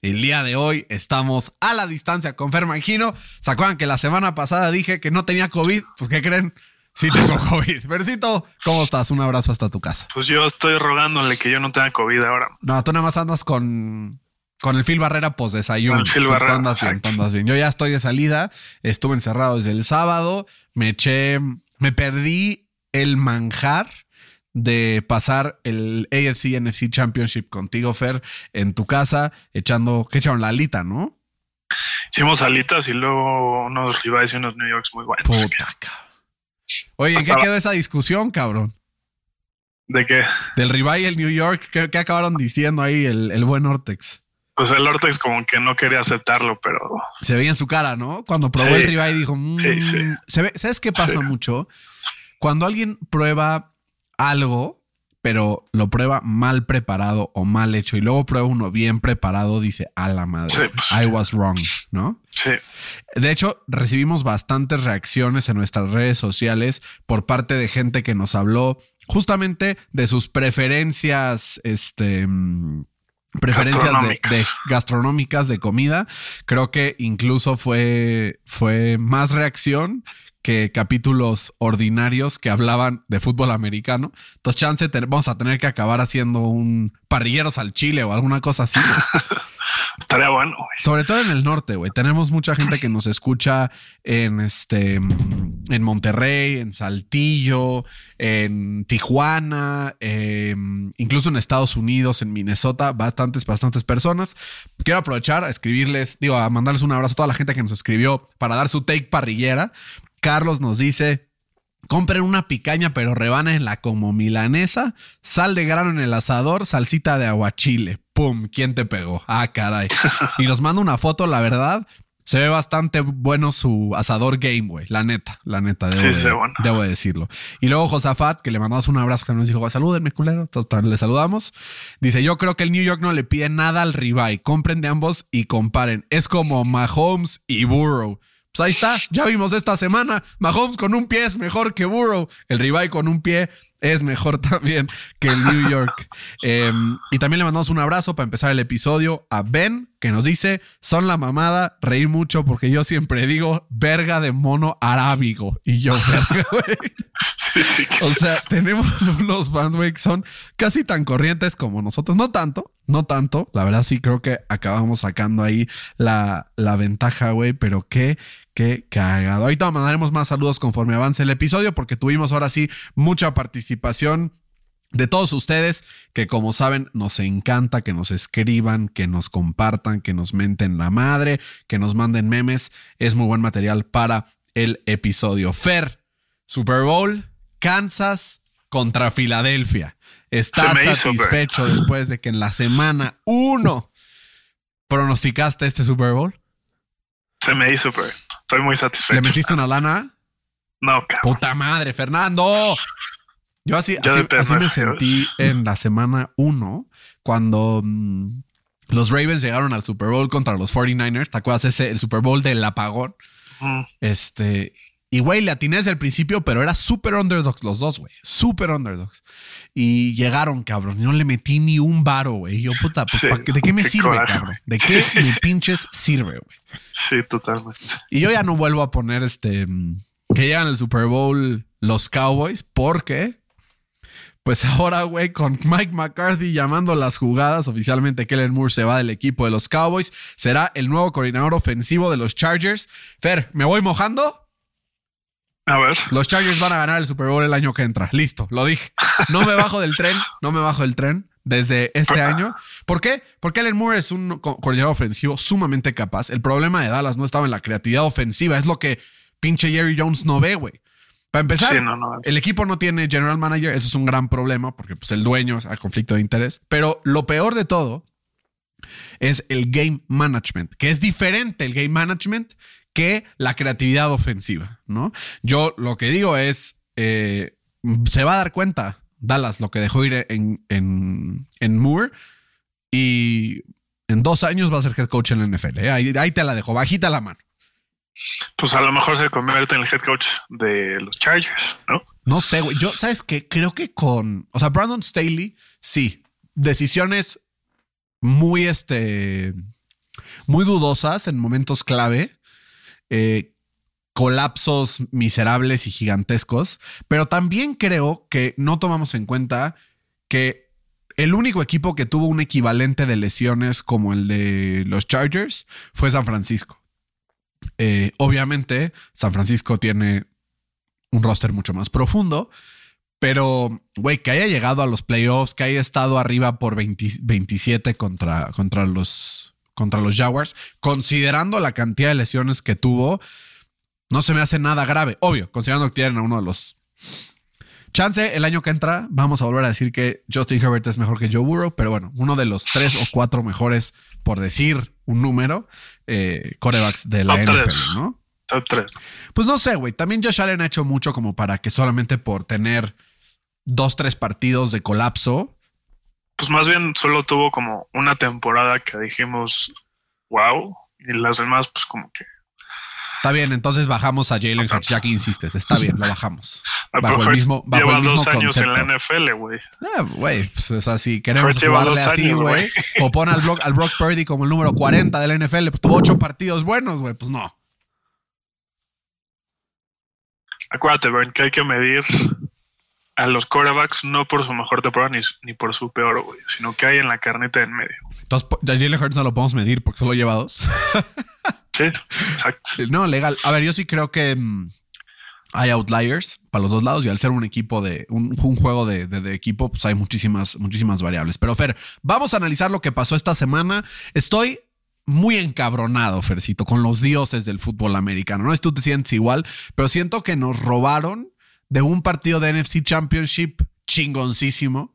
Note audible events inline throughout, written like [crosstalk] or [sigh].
El día de hoy estamos a la distancia con Fer Mangino. ¿Se acuerdan que la semana pasada dije que no tenía COVID? Pues ¿qué creen? Sí tengo [laughs] COVID. Versito, ¿cómo estás? Un abrazo hasta tu casa. Pues yo estoy rogándole que yo no tenga COVID ahora. No, tú nada más andas con, con el Phil Barrera post desayuno. Con el Phil Tú- tú Barrera, andas bien, tú andas bien. Yo ya estoy de salida. Estuve encerrado desde el sábado. Me eché, me perdí el manjar de pasar el AFC NFC Championship contigo, Fer, en tu casa, echando, que echaron la alita, ¿no? Hicimos alitas y luego unos rivales y unos New Yorks muy buenos. Puta, cabrón. Oye, ¿en qué quedó esa discusión, cabrón? De que, Del Ribeye y el New York, ¿qué, qué acabaron diciendo ahí el, el buen Ortex? pues el Ortex como que no quería aceptarlo, pero Se veía en su cara, ¿no? Cuando probó Sí. el Ribeye dijo, "Mm". Sí, sí. Ve- ¿sabes qué pasa Sí. mucho? Cuando alguien prueba algo, pero lo prueba mal preparado o mal hecho, y luego prueba uno bien preparado, dice, a la madre, Sí, pues, I was wrong, ¿no? sí. De hecho, recibimos bastantes reacciones en nuestras redes sociales por parte de gente que nos habló justamente de sus preferencias, este, mm, preferencias de, Gastronómicas. de gastronómicas de comida. Creo que incluso fue, fue más reacción que capítulos ordinarios que hablaban de fútbol americano. Entonces, chance, te- vamos a tener que acabar haciendo un parrilleros al chile o alguna cosa así. [laughs] Estaría bueno. güey. Sobre todo en el norte, güey. Tenemos mucha gente que nos escucha en este en Monterrey, en Saltillo, en Tijuana, em, incluso en Estados Unidos, en Minnesota, bastantes, bastantes personas. Quiero aprovechar a escribirles, digo, a mandarles un abrazo a toda la gente que nos escribió para dar su take parrillera. Carlos nos dice. Compren una picaña, pero rebánenla como milanesa, sal de grano en el asador, salsita de aguachile. ¡Pum! ¿Quién te pegó? Ah, caray. Y nos manda una foto, la verdad. Se ve bastante bueno su asador game, güey. La neta, la neta, debo, Sí, de, bueno. debo de decirlo. Y luego Josafat, que le mandamos un abrazo, que nos dijo, salúdenme, culero. Entonces, le saludamos. Dice, yo creo que el New York no le pide nada al Ribeye. Compren de ambos y comparen. Es como Mahomes y Burrow. Pues ahí está, ya vimos esta semana. Mahomes con un pie es mejor que Burrow. El Ribeye con un pie es mejor [laughs] también que el New York. [laughs] Eh, y también le mandamos un abrazo para empezar el episodio a Ben, que nos dice: Son la mamada, reí mucho porque yo siempre digo verga de mono arábigo. Y yo, [laughs] verga, güey. Sí, sí. que- O sea, tenemos unos fans, güey, que son casi tan corrientes como nosotros. No tanto, no tanto. La verdad sí creo que acabamos sacando ahí la, la ventaja, güey. Pero qué, qué cagado. Ahorita mandaremos más saludos conforme avance el episodio porque tuvimos ahora sí mucha participación. De todos ustedes que como saben nos encanta que nos escriban, que nos compartan, que nos menten la madre, que nos manden memes. Es muy buen material para el episodio. Fer, Super Bowl, Kansas contra Filadelfia. ¿Estás hizo, satisfecho después de que en la semana uno pronosticaste este Super Bowl? Se me hizo, pero estoy muy ¿Le satisfecho. metiste una lana? No, cabrón. Puta madre, Fernando. Yo así, así, me sentí [laughs] en la semana 1 cuando mm, los Ravens llegaron al Super Bowl contra los 49ers. ¿Te acuerdas ese, el Super Bowl del apagón? Mm, Este, y güey, le atiné desde el principio, pero era súper underdogs los dos, güey. Súper underdogs. Y llegaron, cabrón. No le metí ni un varo, güey. Yo, puta, pues, Sí, ¿pa' qué- ¿de qué me qué sirve, coraje, cabrón? ¿De qué me pinches sirve, güey? Sí, totalmente. Y yo ya no vuelvo a poner este que llegan al Super Bowl los Cowboys porque pues ahora, güey, con Mike McCarthy llamando las jugadas, oficialmente Kellen Moore se va del equipo de los Cowboys, será el nuevo coordinador ofensivo de los Chargers. Fer, ¿me voy mojando? A ver. Los Chargers van a ganar el Super Bowl el año que entra. Listo, lo dije. No me bajo del tren, no me bajo del tren desde este año. ¿Por qué? Porque Allen Moore es un co- coordinador ofensivo sumamente capaz. El problema de Dallas no estaba en la creatividad ofensiva, es lo que pinche Jerry Jones no ve, güey. Para empezar, Sí, no, no. el equipo no tiene general manager, eso es un gran problema porque pues, el dueño es a conflicto de interés. Pero lo peor de todo es el game management, que es diferente el game management que la creatividad ofensiva, ¿no? Yo lo que digo es, eh, se va a dar cuenta Dallas lo que dejó ir en, en, en Moore y en dos años va a ser head coach en la NFL. ¿eh? Ahí, ahí te la dejo, bajita la mano. Pues a lo mejor se convierte en el head coach de los Chargers, ¿no? No sé, güey. Yo, ¿sabes qué? Creo que con. O sea, Brandon Staley, sí. Decisiones muy, este. Muy dudosas en momentos clave. Eh, colapsos miserables y gigantescos. Pero también creo que no tomamos en cuenta que el único equipo que tuvo un equivalente de lesiones como el de los Chargers fue San Francisco. Eh, obviamente, San Francisco tiene un roster mucho más profundo, pero, güey, que haya llegado a los playoffs, que haya estado arriba por 20, 27 contra, contra, los, contra los Jaguars, considerando la cantidad de lesiones que tuvo, no se me hace nada grave. Obvio, considerando que tienen a uno de los Chance, el año que entra, vamos a volver a decir que Justin Herbert es mejor que Joe Burrow, pero bueno, uno de los tres o cuatro mejores, por decir un número, eh, corebacks de la Top NFL, tres. ¿no? Top 3. Pues no sé, güey. También Josh Allen ha hecho mucho como para que solamente por tener dos, tres partidos de colapso. Pues más bien solo tuvo como una temporada que dijimos, wow, y las demás, pues como que. Está bien, entonces bajamos a Jalen Hurts, ya que insistes. Está bien, lo bajamos. Ah, Bajo pero el mismo, bajo lleva el mismo dos años en la NFL, güey. Ah, Güey, pues, o sea, si queremos jugarle así, güey, güey. o pon al Brock, al Brock Purdy como el número 40 del NFL, pues tuvo ocho partidos buenos, güey, pues no. Acuérdate, Bern, que hay que medir a los quarterbacks no por su mejor temporada ni, ni por su peor, güey, sino que hay en la carneta en medio. Entonces, a Jalen Hurts no lo podemos medir porque solo lleva dos. [laughs] Sí, exacto. No, legal. A ver, yo sí creo que mm, hay outliers para los dos lados y al ser un equipo de un, un juego de, de- de equipo, pues hay muchísimas, muchísimas variables. Pero Fer, vamos a analizar lo que pasó esta semana. Estoy muy encabronado, Fercito, con los dioses del fútbol americano. No si tú te sientes igual, pero siento que nos robaron de un partido de NFC Championship chingoncísimo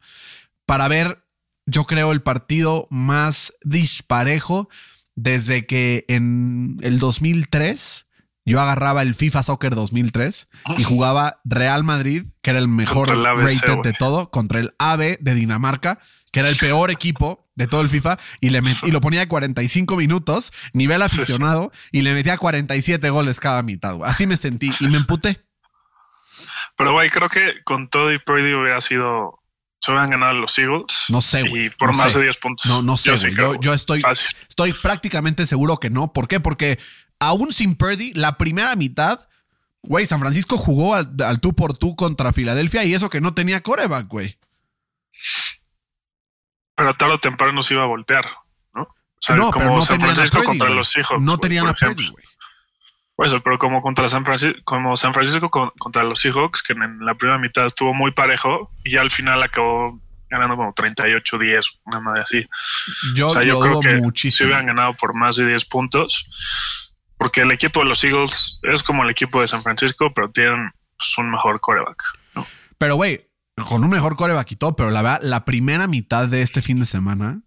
para ver, yo creo, el partido más disparejo desde que en el 2003 yo agarraba el FIFA Soccer 2003 y jugaba Real Madrid, que era el mejor Contra el ABC, rated de todo, contra el AB de Dinamarca, que era el peor equipo de todo el FIFA, y, le met- y lo ponía a 45 minutos, nivel aficionado, y le metía 47 goles cada mitad. Así me sentí y me emputé. Pero, güey, creo que con todo y Purdy hubiera sido. Se hubieran ganado los Eagles. No sé, güey. Y por no más sé. de 10 puntos. No, no sé, Yo sí güey. creo, Yo, yo estoy, Fácil. estoy prácticamente seguro que no. ¿Por qué? Porque aún sin Purdy, la primera mitad, güey, San Francisco jugó al, al tú por tú contra Filadelfia y eso que no tenía coreback, güey. Pero tarde o temprano se iba a voltear, ¿no? O sea, no, pero no San a Purdy. contra los no tenían a Purdy, güey. Por eso, pero como contra San Francisco, como San Francisco con- contra los Seahawks, que en la primera mitad estuvo muy parejo y ya al final acabó ganando como 38-10, una madre así. Yo, o sea, yo creo que si muchísimo. hubieran ganado por más de 10 puntos, porque el equipo de los Eagles es como el equipo de San Francisco, pero tienen pues, un mejor coreback. ¿no? Pero, güey, con un mejor coreback y todo, pero la verdad, la primera mitad de este fin de semana,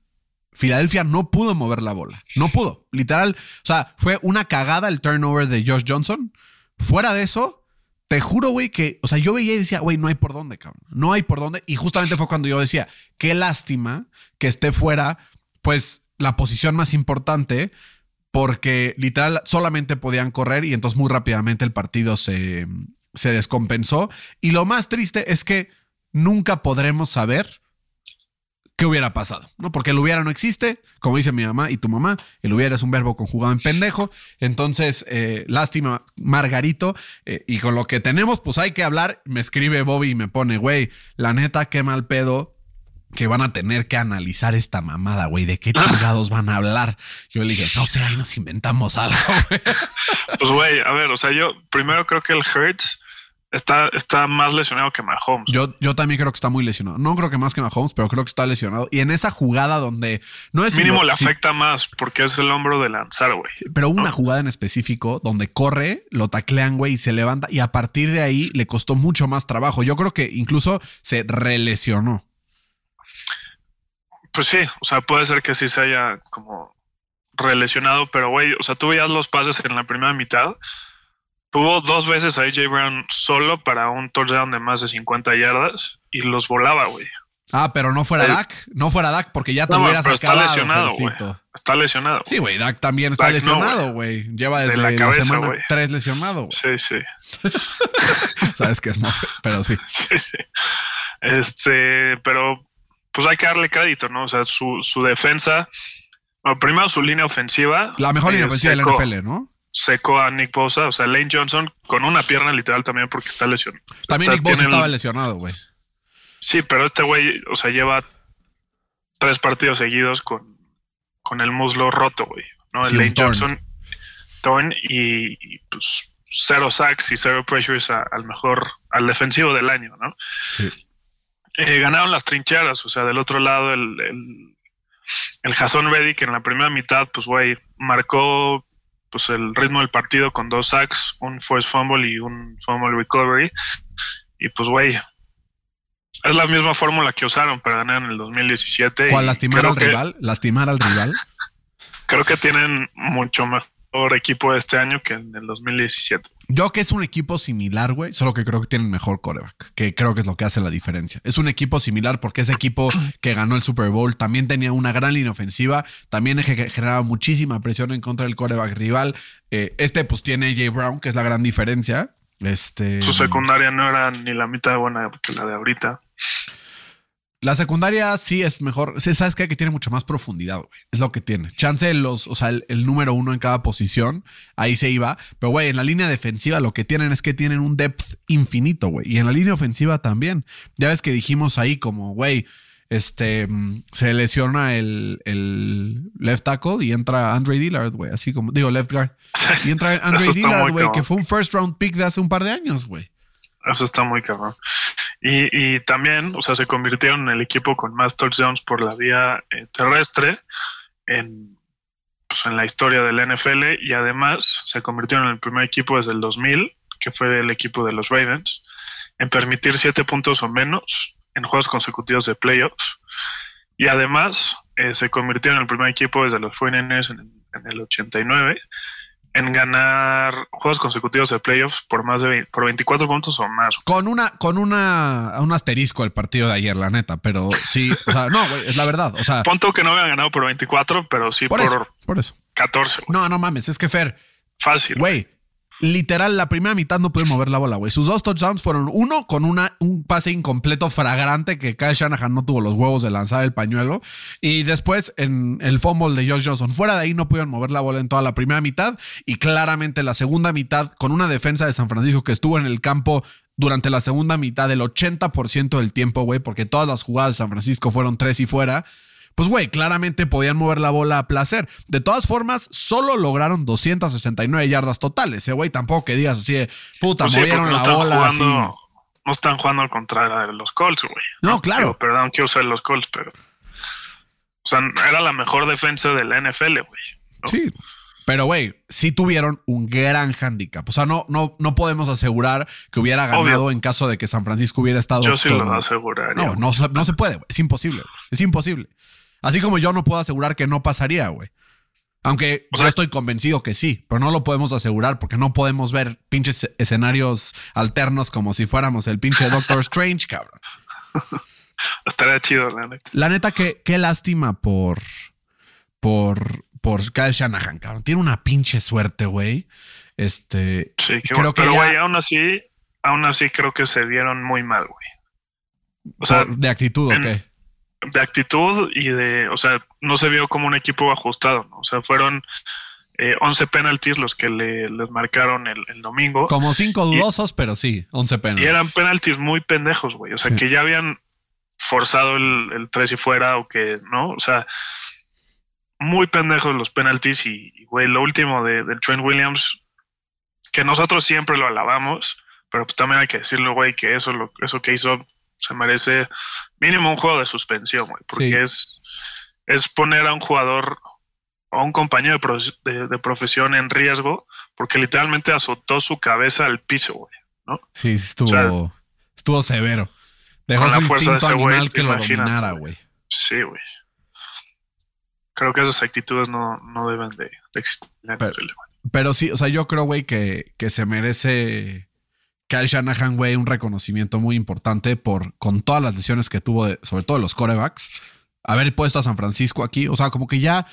Filadelfia no pudo mover la bola. No pudo. Literal. O sea, fue una cagada el turnover de Josh Johnson. Fuera de eso, te juro, güey, que, o sea, yo veía y decía, güey, no hay por dónde, cabrón. No hay por dónde. Y justamente fue cuando yo decía, qué lástima que esté fuera, pues, la posición más importante, porque literal solamente podían correr y entonces muy rápidamente el partido se, se descompensó. Y lo más triste es que nunca podremos saber qué hubiera pasado, ¿no? Porque el hubiera no existe, como dice mi mamá y tu mamá, el hubiera es un verbo conjugado en pendejo. Entonces, eh, lástima, Margarito, eh, y con lo que tenemos, pues hay que hablar. Me escribe Bobby y me pone, güey, la neta, qué mal pedo que van a tener que analizar esta mamada, güey, de qué [laughs] chingados van a hablar. Yo le dije, no sé, ahí nos inventamos algo. [laughs] Pues, güey, a ver, o sea, yo primero creo que el Hurts está, está más lesionado que Mahomes. Yo, yo también creo que está muy lesionado. No creo que más que Mahomes, pero creo que está lesionado. Y en esa jugada donde no es Mínimo lo- le afecta más porque es el hombro de lanzar, güey. pero una ¿no? jugada en específico donde corre, lo taclean, güey, y se levanta. Y a partir de ahí le costó mucho más trabajo. Yo creo que incluso se relesionó. Pues sí, o sea, puede ser que sí se haya como relesionado, pero güey, o sea, tú veías los pases en la primera mitad. Tuvo dos veces a AJ Brown solo para un touchdown de más de 50 yardas y los volaba, güey. Ah, pero no fuera El- Dak, no fuera Dak porque ya te No, hubieras pero está acabado, lesionado, güey. Fercito. Está lesionado. Sí, güey, Dak también está Dak lesionado, güey. Lleva De desde la la, cabeza, semana güey. 3 lesionado, güey. Sí, sí. [laughs] Sabes que es mofe, pero sí. [laughs] Sí, sí. Este, pero pues hay que darle crédito, ¿no? O sea, su, su defensa, bueno, primero su línea ofensiva. La mejor línea eh, ofensiva de la NFL, ¿no? Secó a Nick Bosa, o sea, Lane Johnson con una pierna literal también porque está lesionado. También Está- Nick Bosa el- estaba lesionado, güey. Sí, pero este güey, o sea, lleva tres partidos seguidos con, con el muslo roto, güey. ¿no? Sí, Lane torn. Johnson, torn y, y, pues cero sacks y cero pressures a- al mejor, al defensivo del año, ¿no? Sí. Eh, ganaron las trincheras, o sea, del otro lado el, el, el Jason Reddick en la primera mitad, pues güey, marcó pues el ritmo del partido con dos sacks, un forced fumble y un fumble recovery. Y pues güey, es la misma fórmula que usaron para ganar en el 2017. ¿Cuál lastimar al rival? ¿Lastimar al rival? [laughs] Creo que tienen mucho mejor equipo este año que en el 2017. Yo que es un equipo similar, güey, solo que creo que tienen mejor coreback, que creo que es lo que hace la diferencia. Es un equipo similar porque ese equipo [clears throat] que ganó el Super Bowl también tenía una gran línea ofensiva, también ge- generaba muchísima presión en contra del coreback rival. Eh, este pues tiene Jay Brown, que es la gran diferencia. Este, Su secundaria no era ni la mitad buena que la de ahorita. La secundaria sí es mejor. ¿Sabes qué? Que tiene mucha más profundidad, güey. Es lo que tiene. Chance los, o sea, el, el número uno en cada posición, ahí se iba. Pero, güey, en la línea defensiva lo que tienen es que tienen un depth infinito, güey. Y en la línea ofensiva también. Ya ves que dijimos ahí como, güey, este, mm, se lesiona el, el left tackle y entra Andre Dillard, güey. Así como, digo, left guard. Y entra [laughs] Andre Dillard, güey, que fue un first round pick de hace un par de años, güey. Eso está muy cabrón. Y, y también, o sea, se convirtieron en el equipo con más touchdowns por la vía eh, terrestre en, pues, en la historia del NFL y además se convirtieron en el primer equipo desde el 2000, que fue el equipo de los Ravens, en permitir siete puntos o menos en juegos consecutivos de playoffs. Y además eh, se convirtieron en el primer equipo desde los 49ers en, en el 89 en ganar juegos consecutivos de playoffs por más de 20 por 24 puntos o más. Con una, con una, un asterisco el partido de ayer, la neta, pero sí, o sea, no, güey, es la verdad. O sea, Punto que no habían ganado por 24, pero sí por por, eso, por eso. 14. güey. No, no mames, es que Fer, Fácil. güey, literal, la primera mitad no pudieron mover la bola, güey. Sus dos touchdowns fueron uno con una, un pase incompleto fragrante que Kyle Shanahan no tuvo los huevos de lanzar el pañuelo. Y después en el fumble de Josh Johnson. Fuera de ahí no pudieron mover la bola en toda la primera mitad. Y claramente la segunda mitad, con una defensa de San Francisco que estuvo en el campo durante la segunda mitad del 80% del tiempo, güey, porque todas las jugadas de San Francisco fueron tres y fuera. Pues, güey, claramente podían mover la bola a placer. De todas formas, solo lograron 269 yardas totales. Eh, güey, tampoco que digas así de puta, Pues sí, movieron no la están bola jugando, así. No están jugando al contrario de los Colts, güey. No, claro. Perdón que usar los Colts, pero. O sea, era la mejor defensa de la NFL, güey. ¿no? Sí. Pero, güey, sí tuvieron un gran handicap. O sea, no, no, no podemos asegurar que hubiera ganado Obvio. en caso de que San Francisco hubiera estado. Yo sí lo aseguraría. No, no, se- no se puede, güey. Es imposible. Es imposible. Así como yo no puedo asegurar que no pasaría, güey. Aunque O yo estoy convencido que sí, pero no lo podemos asegurar porque no podemos ver pinches escenarios alternos como si fuéramos el pinche Doctor Strange, cabrón. [laughs] Estaría chido, la neta. La neta, que qué lástima por, por, por Kyle Shanahan, cabrón. Tiene una pinche suerte, güey. Este, Sí, que Creo bueno. que Pero, ya- güey, aún así, aún así creo que se vieron muy mal, güey. O sea, de actitud, en- ¿o qué? De actitud y de, o sea, no se vio como un equipo ajustado, ¿no? O sea, fueron eh, 11 penalties los que le, les marcaron el, el domingo. Como cinco y- dudosos, pero sí, 11 penas. Y eran penalties muy pendejos, güey. O sea, Sí. que ya habían forzado el, el 3 y fuera o que, ¿no? O sea, muy pendejos los penalties y, y, güey, lo último de, de Trent Williams, que nosotros siempre lo alabamos, pero pues también hay que decirlo, güey, que eso, lo, eso que hizo se merece mínimo un juego de suspensión, güey, porque Sí. es, es poner a un jugador o a un compañero de, pro- de- de profesión en riesgo, porque literalmente azotó su cabeza al piso, güey. Sí, sí estuvo, O estuvo severo. Dejó su de instinto animal que lo dominara, güey. Sí, güey. Creo que esas actitudes no, no deben de, existir. Pero, pero, sí, o sea, yo creo, güey, que, que se merece Kyle Shanahan, güey, un reconocimiento muy importante por con todas las lesiones que tuvo, sobre todo los corebacks, haber puesto a San Francisco aquí. O sea, como que ya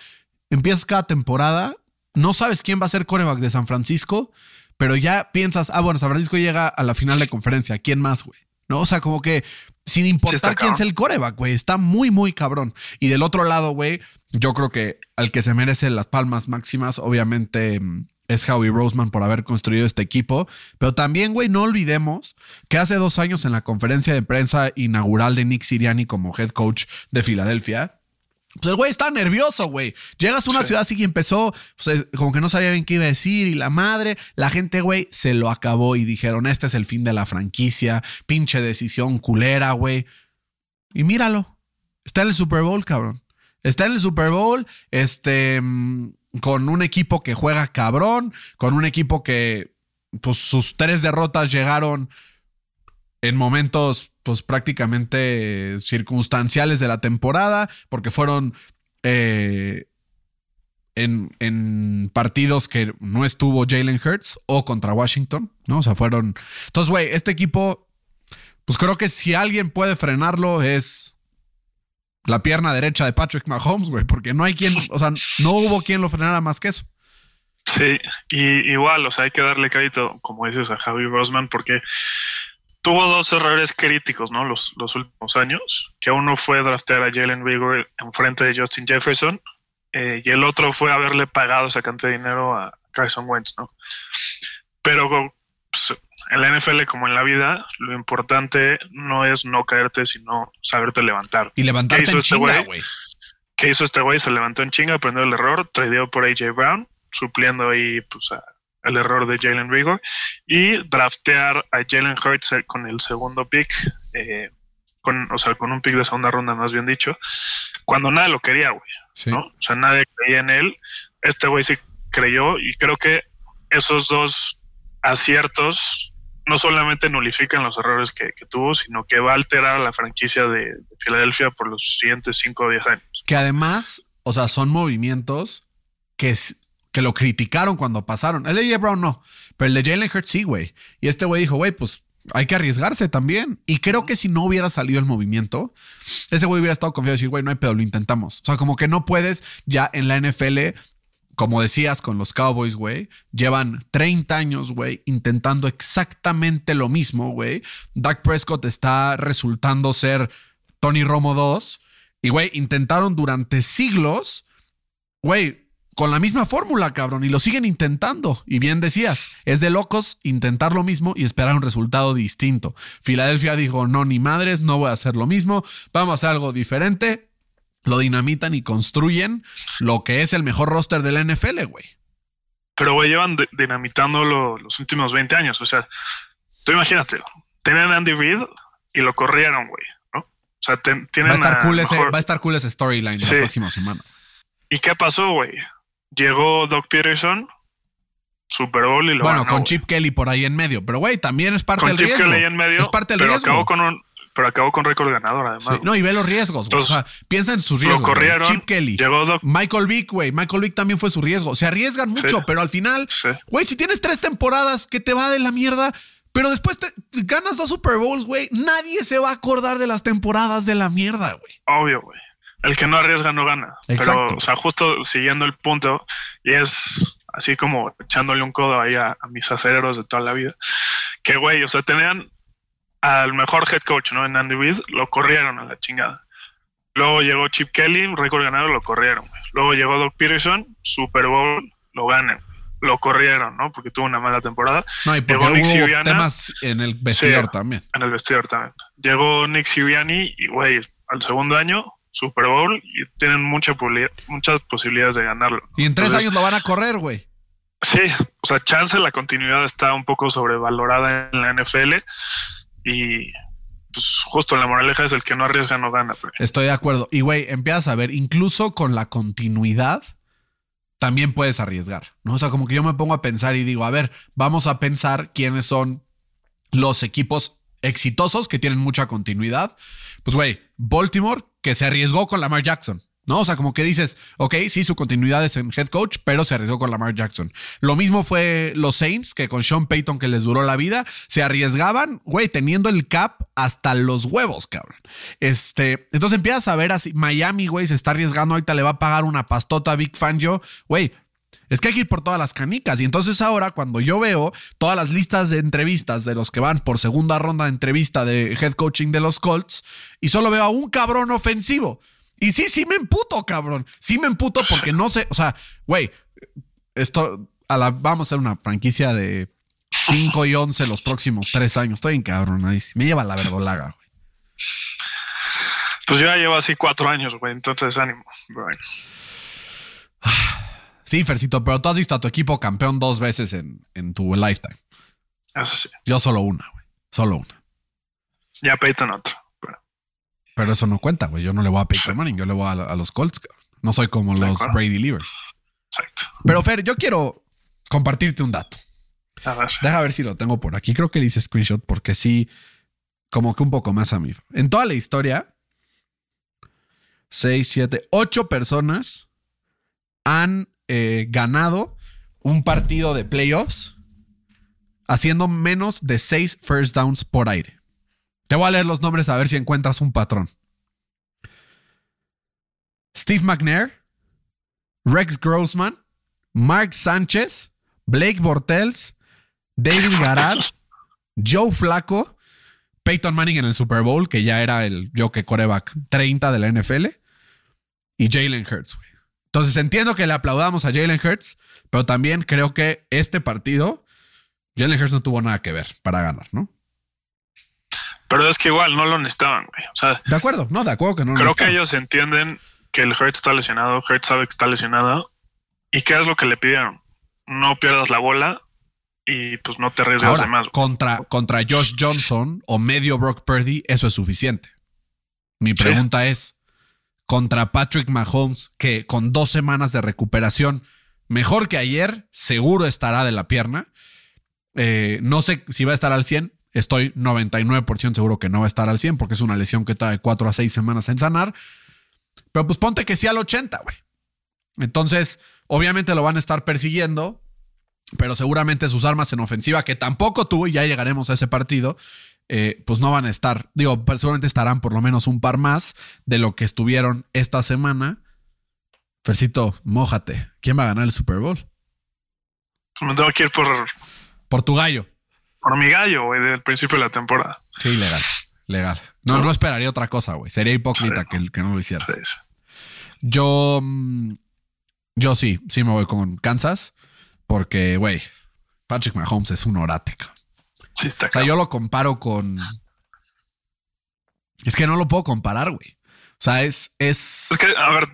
empiezas cada temporada, no sabes quién va a ser coreback de San Francisco, pero ya piensas, ah, bueno, San Francisco llega a la final de conferencia, ¿quién más, güey? ¿No? O sea, como que sin importar quién sea el coreback, güey, está muy, muy cabrón. Y del otro lado, güey, yo creo que al que se merece las palmas máximas, obviamente mm, es Howie Roseman por haber construido este equipo. Pero también, güey, no olvidemos que hace dos años en la conferencia de prensa inaugural de Nick Siriani como head coach de Filadelfia, pues el güey está nervioso, güey. Llegas a una ciudad así y empezó, pues, como que no sabía bien qué iba a decir y la madre, la gente, güey, se lo acabó y dijeron, este es el fin de la franquicia, pinche decisión culera, güey. Y míralo, está en el Super Bowl, cabrón. Está en el Super Bowl, este, mm, con un equipo que juega cabrón, con un equipo que, pues sus tres derrotas llegaron en momentos pues prácticamente circunstanciales de la temporada, porque fueron eh, en, en, partidos que no estuvo Jalen Hurts o contra Washington, ¿no? O sea, fueron... Entonces, güey, este equipo, pues creo que si alguien puede frenarlo es la pierna derecha de Patrick Mahomes, güey, porque no hay quien, o sea, no hubo quien lo frenara más que eso. Sí, y igual, o sea, hay que darle crédito, como dices, a Javi Rosman, porque tuvo dos errores críticos, ¿no? Los, los últimos años, que uno fue draftear a Jalen Rigor en frente de Justin Jefferson eh, y el otro fue haberle pagado esa cantidad de dinero a Carson Wentz, ¿no? Pero en la NFL como en la vida, lo importante no es no caerte, sino saberte levantar. Y levantarte en este chinga, güey. ¿Qué hizo este güey? Se levantó en chinga, aprendió el error, tradeó por AJ Brown, supliendo ahí pues a el error de Jalen Rigor y draftear a Jalen Hurts con el segundo pick, eh, con, o sea, con un pick de segunda ronda, más bien dicho, cuando nadie lo quería, güey. ¿no? O sea, nadie creía en él. Este güey sí creyó y creo que esos dos aciertos no solamente nulifican los errores que, tuvo, sino que va a alterar a la franquicia de, Filadelfia por los siguientes 5 o 10 años. Que además, o sea, son movimientos que que lo criticaron cuando pasaron. El de J. Brown no, pero el de Jalen Hurts sí, güey. Y este güey dijo, güey, pues hay que arriesgarse también. Y creo que si no hubiera salido el movimiento, ese güey hubiera estado confiado y decir, güey, no hay pedo, lo intentamos. O sea, como que no puedes ya en la NFL, como decías con los Cowboys, güey, llevan 30 años, güey, intentando exactamente lo mismo, güey. Dak Prescott está resultando ser Tony Romo 2. Y, güey, intentaron durante siglos, güey, con la misma fórmula, cabrón, y lo siguen intentando. Y bien decías, es de locos intentar lo mismo y esperar un resultado distinto. Filadelfia dijo, no, ni madres, no voy a hacer lo mismo, vamos a hacer algo diferente. Lo dinamitan y construyen lo que es el mejor roster de la NFL, güey. Pero, güey, llevan dinamitándolo los últimos 20 años. O sea, tú imagínate, tienen a Andy Reid y lo corrieron, güey. ¿no? O sea, tienen va a estar cool ese, va a estar cool ese storyline la próxima semana. ¿Y qué pasó, güey? llegó Doc Peterson, Super Bowl y lo Bueno, con Chip Kelly por ahí en medio, pero güey, también es parte del Chip riesgo. Kelly en medio, es parte del pero riesgo. Acabó con un, pero acabó con récord ganador, además. no, y ve los riesgos. o sea, piensa en sus riesgos. Lo corrieron, Chip Kelly. Llegó Doc. Michael Vick, güey. Michael Vick también fue su riesgo. Se arriesgan mucho, pero al final, güey, si tienes tres temporadas que te va de la mierda, pero después te ganas dos Super Bowls, güey, nadie se va a acordar de las temporadas de la mierda, güey. Obvio, güey el que no arriesga no gana. Exacto. Pero, o sea, justo siguiendo el punto, y es así como echándole un codo ahí a, mis acereros de toda la vida, que güey, o sea, tenían al mejor head coach, ¿no? En Andy Reid, lo corrieron a la chingada. Luego llegó Chip Kelly, récord ganador, lo corrieron. Luego llegó Doc Peterson, Super Bowl, lo ganan. Lo corrieron, ¿no? Porque tuvo una mala temporada. No, y porque hubo temas en el vestidor también. En el vestidor también. Llegó Nick Sirianni y, güey, al segundo año Super Bowl y tienen mucha muchas posibilidades de ganarlo. Y en tres años lo van a correr, güey. Sí, o sea, chance la continuidad está un poco sobrevalorada en la NFL y pues justo la moraleja es el que no arriesga no gana. Estoy de acuerdo. Y güey, empiezas a ver, incluso con la continuidad también puedes arriesgar, ¿no? O sea, como que yo me pongo a pensar y digo, a ver, vamos a pensar quiénes son los equipos exitosos que tienen mucha continuidad. Pues güey, Baltimore que se arriesgó con Lamar Jackson. ¿No? O sea, como que dices, ok, sí, su continuidad es en head coach, pero se arriesgó con Lamar Jackson. Lo mismo fue los Saints, que con Sean Payton, que les duró la vida, se arriesgaban, güey, teniendo el cap hasta los huevos, cabrón. Este, entonces empiezas a ver así, Miami, güey, se está arriesgando, ahorita le va a pagar una pastota a Big Fangio, güey. Es que hay que ir por todas las canicas. Y entonces ahora, cuando yo veo todas las listas de entrevistas de los que van por segunda ronda de entrevista de head coaching de los Colts, y solo veo a un cabrón ofensivo. Y sí, sí me emputo, cabrón. Sí me emputo porque no sé, o sea, güey, esto, a la, vamos a hacer una franquicia de 5 y 11 los próximos 3 años. Estoy encabronadísimo. Me lleva la verdolaga, güey. Pues yo ya llevo así 4 años, güey, entonces ánimo. Sí, Fercito, pero tú has visto a tu equipo campeón dos veces en, en tu lifetime. Eso sí. Yo solo una, güey. Solo una. Ya Peyton otro. Pero eso no cuenta, güey. Yo no le voy a Peyton Manning, yo le voy a, a los Colts. No soy como los Brady Leavers. Exacto. Pero Fer, yo quiero compartirte un dato. A ver. Deja ver si lo tengo por aquí. Creo que dice screenshot porque sí, como que un poco más a mí. En toda la historia, 6, 7, 8 personas han eh, ganado un partido de playoffs haciendo menos de 6 first downs por aire. Te voy a leer los nombres a ver si encuentras un patrón. Steve McNair, Rex Grossman, Mark Sánchez, Blake Bortels, David Garrard, Joe Flaco, Peyton Manning en el Super Bowl, que ya era el yo que coreback 30 de la NFL, y Jalen Hurts. Entonces entiendo que le aplaudamos a Jalen Hurts, pero también creo que este partido, Jalen Hurts no tuvo nada que ver para ganar, ¿no? Pero es que igual no lo necesitaban, güey. O sea, de acuerdo, no, de acuerdo que no. Creo que ellos entienden que el Hurts está lesionado, Hurts sabe que está lesionado. ¿Y qué es lo que le pidieron? No pierdas la bola y pues no te arriesgues Ahora, de más. Contra, contra Josh Johnson o medio Brock Purdy, eso es suficiente. Mi pregunta sí. es, contra Patrick Mahomes, que con dos semanas de recuperación, mejor que ayer, seguro estará de la pierna. Eh, no sé si va a estar al 100, Estoy 99% seguro que no va a estar al 100 porque es una lesión que trae 4 a 6 semanas en sanar. Pero pues ponte que sí al 80, güey. Entonces, obviamente lo van a estar persiguiendo, pero seguramente sus armas en ofensiva, que tampoco tuvo, y ya llegaremos a ese partido, eh, pues no van a estar. Digo, seguramente estarán por lo menos un par más de lo que estuvieron esta semana. Fercito, mójate. ¿Quién va a ganar el Super Bowl? Me tengo que ir por. Por tu gallo. Por mi gallo, güey, del principio de la temporada. Sí, legal. Legal. No, no esperaría otra cosa, güey. Sería hipócrita que, que, no lo hicieras. Sí, sí. Yo. Yo sí, sí me voy con Kansas. Porque, güey, Patrick Mahomes es un orate. Sí, está O sea, yo lo comparo con. Es que no lo puedo comparar, güey. O sea, es. Es, es que, a ver,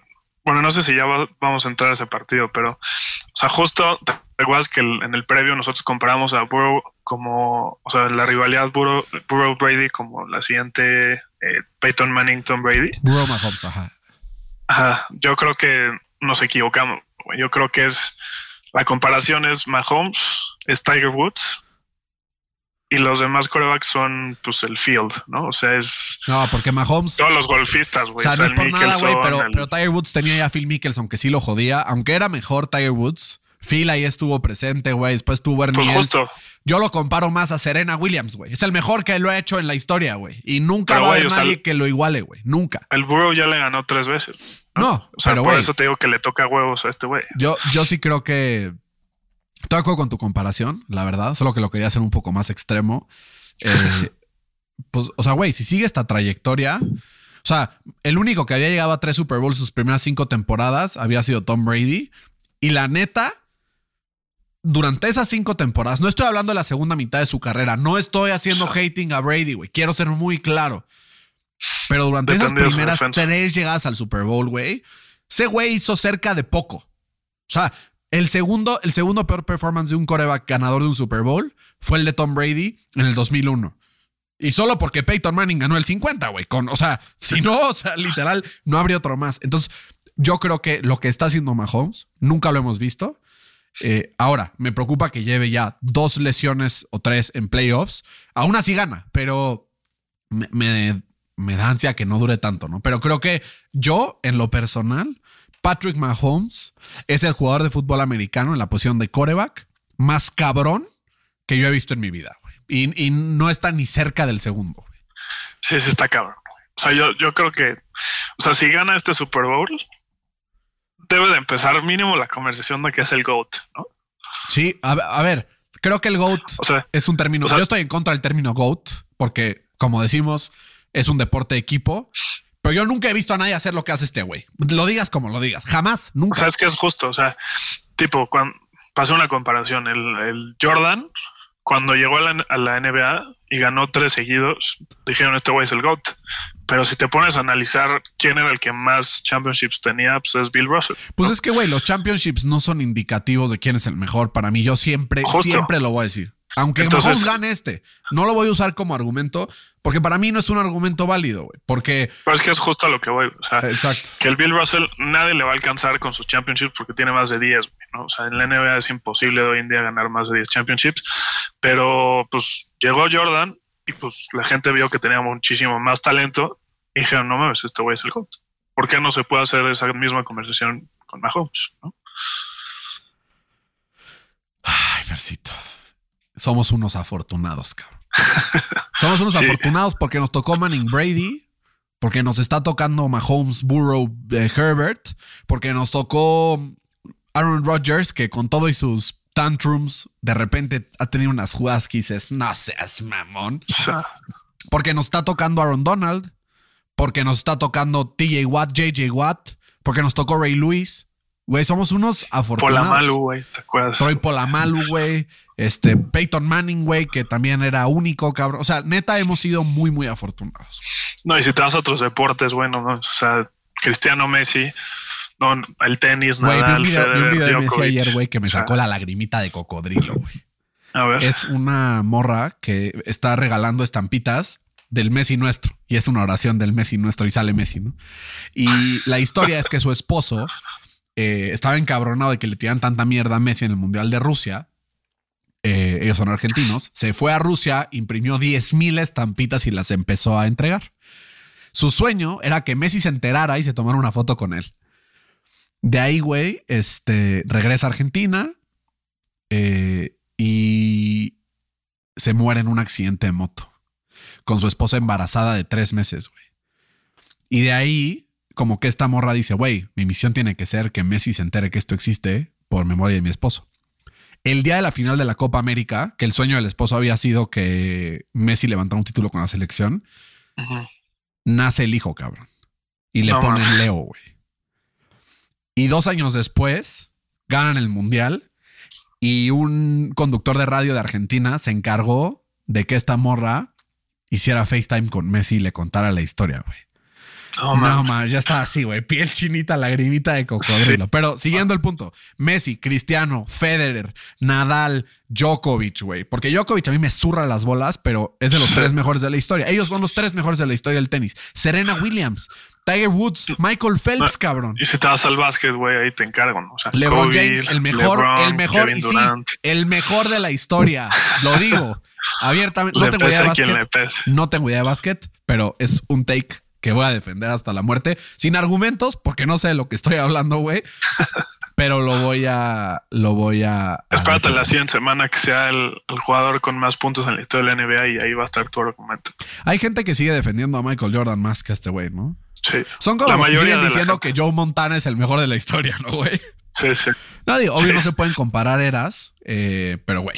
bueno, no sé si ya va, vamos a entrar a ese partido, pero, o sea, justo, ¿te acuerdas que el, en el previo nosotros comparamos a Burrow como, o sea, la rivalidad Burrow, Burrow Brady como la siguiente eh, Peyton Manning Tom Brady? Burrow Mahomes, ajá. Ajá, yo creo que nos equivocamos. Yo creo que es, la comparación es Mahomes, es Tiger Woods, y los demás corebacks son pues el field, ¿no? O sea, es. No, porque Mahomes. Todos los golfistas, güey. O sea, no es por nada, güey, pero, el... pero Tiger Woods tenía ya Phil Mickelson que sí lo jodía. Aunque era mejor Tiger Woods, Phil ahí estuvo presente, güey. Después tuvo Ernie pues justo. Yo lo comparo más a Serena Williams, güey. Es el mejor que lo ha hecho en la historia, güey. Y nunca pero, va a haber nadie sea, que lo iguale, güey. Nunca. El Burrow ya le ganó tres veces. No, no o sea, pero, por wey, eso te digo que le toca huevos a este güey. Yo, yo sí creo que. Estoy de acuerdo con tu comparación, la verdad. Solo que lo quería hacer un poco más extremo. [laughs] Eh, pues, o sea, güey, si sigue esta trayectoria, o sea, el único que había llegado a tres Super Bowls sus primeras cinco temporadas había sido Tom Brady. Y la neta, durante esas cinco temporadas, no estoy hablando de la segunda mitad de su carrera, no estoy haciendo hating a Brady, güey, quiero ser muy claro. Pero durante esas primeras tres llegadas al Super Bowl, güey, ese güey hizo cerca de poco. O sea, el segundo, el segundo peor performance de un coreback ganador de un Super Bowl fue el de Tom Brady en el 2001. Y solo porque Peyton Manning ganó el 50, güey. O sea, [laughs] si no, o sea, literal, no habría otro más. Entonces, yo creo que lo que está haciendo Mahomes, nunca lo hemos visto. Eh, ahora, me preocupa que lleve ya dos lesiones o tres en playoffs. Aún así gana, pero me, me, me da ansia que no dure tanto, ¿no? Pero creo que yo, en lo personal, Patrick Mahomes es el jugador de fútbol americano en la posición de coreback más cabrón que yo he visto en mi vida. Y, y no está ni cerca del segundo. Sí, sí está cabrón. O sea, yo, yo creo que, o sea, si gana este Super Bowl, debe de empezar mínimo la conversación de que es el GOAT, ¿no? Sí, a, a ver, creo que el GOAT O sea, es un término. o sea- yo estoy en contra del término GOAT porque, como decimos, es un deporte de equipo. Pero yo nunca he visto a nadie hacer lo que hace este güey. Lo digas como lo digas. Jamás, o nunca. sea, es que es justo, o sea, tipo, cuando pasó una comparación, el, el Jordan, cuando llegó a la, a la NBA y ganó tres seguidos, dijeron, este güey es el GOAT. Pero si te pones a analizar quién era el que más championships tenía, pues es Bill Russell. Pues es que, güey, los championships no son indicativos de quién es el mejor. Para mí, yo siempre, Justo. siempre lo voy a decir. Aunque Entonces- Mahomes gane este, no lo voy a usar como argumento porque para mí no es un argumento válido, güey. Porque, Pero es que es justo a lo que voy. O sea, exacto. que el Bill Russell nadie le va a alcanzar con sus championships porque tiene más de 10, güey, ¿no? O sea, en la NBA es imposible hoy en día ganar más de 10 championships, pero pues llegó Jordan y pues la gente vio que tenía muchísimo más talento y dijeron, no mames, este güey es el GOAT. ¿Por qué no se puede hacer esa misma conversación con Mahomes? ¿no? Ay, Fercito. Somos unos afortunados, cabrón. [laughs] Somos unos Sí. afortunados porque nos tocó Manning Brady, porque nos está tocando Mahomes, Burrow, eh, Herbert, porque nos tocó Aaron Rodgers, que con todo y sus tantrums, de repente ha tenido unas jugadas que dices, no seas mamón. Porque nos está tocando Aaron Donald, porque nos está tocando TJ Watt, JJ Watt, porque nos tocó Ray Lewis. Güey, somos unos afortunados. Polamalu, güey, ¿te acuerdas? Troy Polamalu, güey. Este, Peyton Manning, güey, que también era único, cabrón. O sea, neta, hemos sido muy, muy afortunados. No, y si te vas a otros deportes, bueno, ¿no? o sea, Cristiano Messi, no, el tenis, Güey, vi un video, vi un video de Messi ayer, güey, que me O sea, sacó la lagrimita de cocodrilo, güey. A ver. Es una morra que está regalando estampitas del Messi nuestro. Y es una oración del Messi nuestro y sale Messi, ¿no? Y la historia es que su esposo eh, estaba encabronado de que le tiran tanta mierda a Messi en el Mundial de Rusia. Eh, ellos son argentinos. Se fue a Rusia, imprimió 10 mil estampitas y las empezó a entregar. Su sueño era que Messi se enterara y se tomara una foto con él. De ahí, güey, este, regresa a Argentina eh, y se muere en un accidente de moto con su esposa embarazada de tres meses, güey. Y de ahí, como que esta morra dice, güey, mi misión tiene que ser que Messi se entere que esto existe por memoria de mi esposo. El día de la final de la Copa América, que el sueño del esposo había sido que Messi levantara un título con la selección, nace el hijo, cabrón. Y le No ponen. Leo, güey. Y dos años después, ganan el mundial y un conductor de radio de Argentina se encargó de que esta morra hiciera FaceTime con Messi y le contara la historia, güey. No, No, man. man, ya está así, güey. Piel chinita, lagrimita de cocodrilo. Pero siguiendo el punto, Messi, Cristiano, Federer, Nadal, Djokovic, güey. Porque Djokovic a mí me zurra las bolas, pero es de los tres mejores de la historia. Ellos son los tres mejores de la historia del tenis. Serena Williams, Tiger Woods, Michael Phelps, cabrón. Y si te vas al básquet, güey, ahí te encargo, ¿no? O sea, LeBron Kobe, James, el mejor, LeBron, el mejor, y sí, el mejor de la historia. Lo digo abiertamente. No tengo idea de a básquet. pese. No tengo idea de básquet, pero es un take que voy a defender hasta la muerte. Sin argumentos, porque no sé de lo que estoy hablando, güey. [laughs] pero lo voy a. Lo voy a. a Espérate la defender. siguiente semana que sea el, el jugador con más puntos en la historia de la NBA y ahí va a estar tu argumento. Hay gente que sigue defendiendo a Michael Jordan más que a este güey, ¿no? Sí. Son como La los que mayoría siguen de la diciendo que Joe Montana es el mejor de la historia, ¿no, güey? Sí, sí. No, digo, obvio Sí. no se pueden comparar eras, eh, pero güey,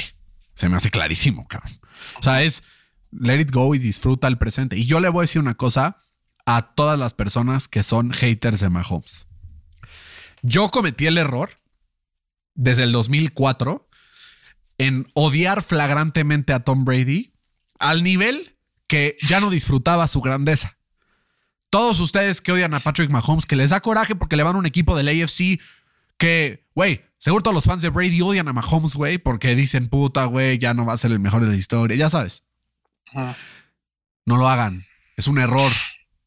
se me hace clarísimo, cabrón. O sea, es let it go y disfruta el presente. Y yo le voy a decir una cosa a todas las personas que son haters de Mahomes. Yo cometí el error desde el 2004 en odiar flagrantemente a Tom Brady al nivel que ya no disfrutaba su grandeza. Todos ustedes que odian a Patrick Mahomes, que les da coraje porque le van a un equipo del AFC que, güey, seguro todos los fans de Brady odian a Mahomes, güey, porque dicen, puta, güey, ya no va a ser el mejor de la historia. Ya sabes, no lo hagan. Es un error.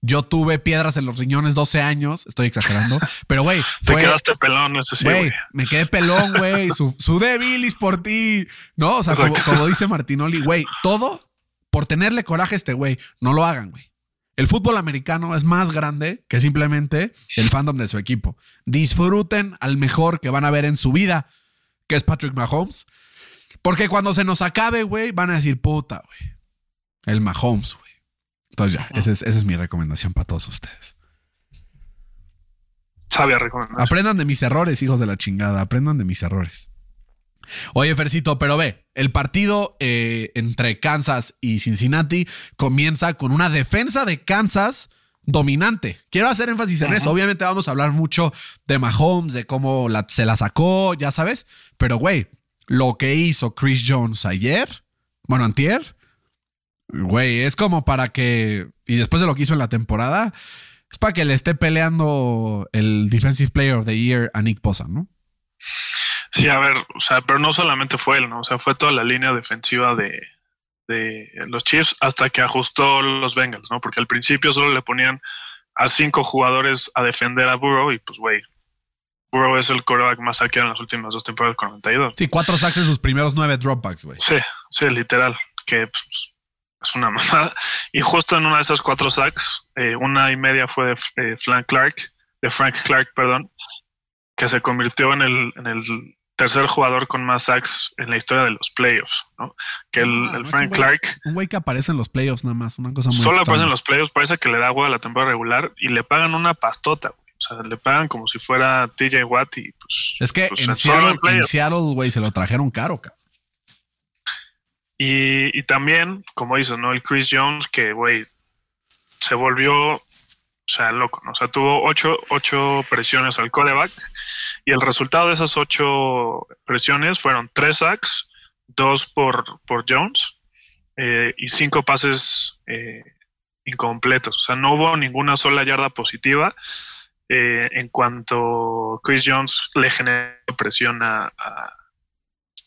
Yo tuve piedras en los riñones 12 años, estoy exagerando, [laughs] pero güey, Te quedaste pelón, eso sí, güey, me quedé pelón, güey, [laughs] su, su bilis por ti, ¿no? O sea, como, como dice Martinoli, güey, todo por tenerle coraje a este güey, no lo hagan, güey. El fútbol americano es más grande que simplemente el fandom de su equipo. Disfruten al mejor que van a ver en su vida, que es Patrick Mahomes. Porque cuando se nos acabe, güey, van a decir, puta, güey. El Mahomes, güey. Entonces ya, esa es, esa es mi recomendación para todos ustedes. Sabia recomendación. Aprendan de mis errores, hijos de la chingada. Aprendan de mis errores. Oye, Fercito, pero ve, el partido eh, entre Kansas y Cincinnati comienza con una defensa de Kansas dominante. Quiero hacer énfasis en eso. Obviamente vamos a hablar mucho de Mahomes, de cómo la- se la sacó, ya sabes. Pero, güey, lo que hizo Chris Jones ayer, bueno, antier, güey, es como para que, y después de lo que hizo en la temporada, es para que le esté peleando el Defensive Player of the Year a Nick Bosa, ¿no? Sí, a ver, o sea, pero no solamente fue él, ¿no? O sea, fue toda la línea defensiva de, de los Chiefs hasta que ajustó los Bengals, ¿no? Porque al principio solo le ponían a cinco jugadores a defender a Burrow y pues, güey, Burrow es el coreback más saqueado en las últimas dos temporadas con 92. Sí, cuatro sacks en sus primeros nueve dropbacks, güey. Sí, sí, literal, que pues, es una mamada. Y justo en una de esas cuatro sacks, eh, una y media fue de eh, Frank Clark, de Frank Clark, perdón, que se convirtió en el, en el tercer jugador con más sacks en la historia de los playoffs, ¿no? Que el, Ah, el Frank un güey- Clark Un güey que aparece en los playoffs nada más, una cosa muy solo extraña. aparece en los playoffs, parece que le da agua a la temporada regular y le pagan una pastota, güey. O sea, le pagan como si fuera TJ Watt y pues... Es que pues, en, Seattle, en playoffs. Seattle, güey, se lo trajeron caro, cabrón. Y, y también, como dices, ¿no? El Chris Jones, que, güey, se volvió, o sea, loco, ¿no? O sea, tuvo ocho, ocho presiones al coreback y el resultado de esas ocho presiones fueron tres sacks, dos por, por Jones eh, y cinco pases eh, incompletos. O sea, no hubo ninguna sola yarda positiva eh, en cuanto Chris Jones le generó presión a, a,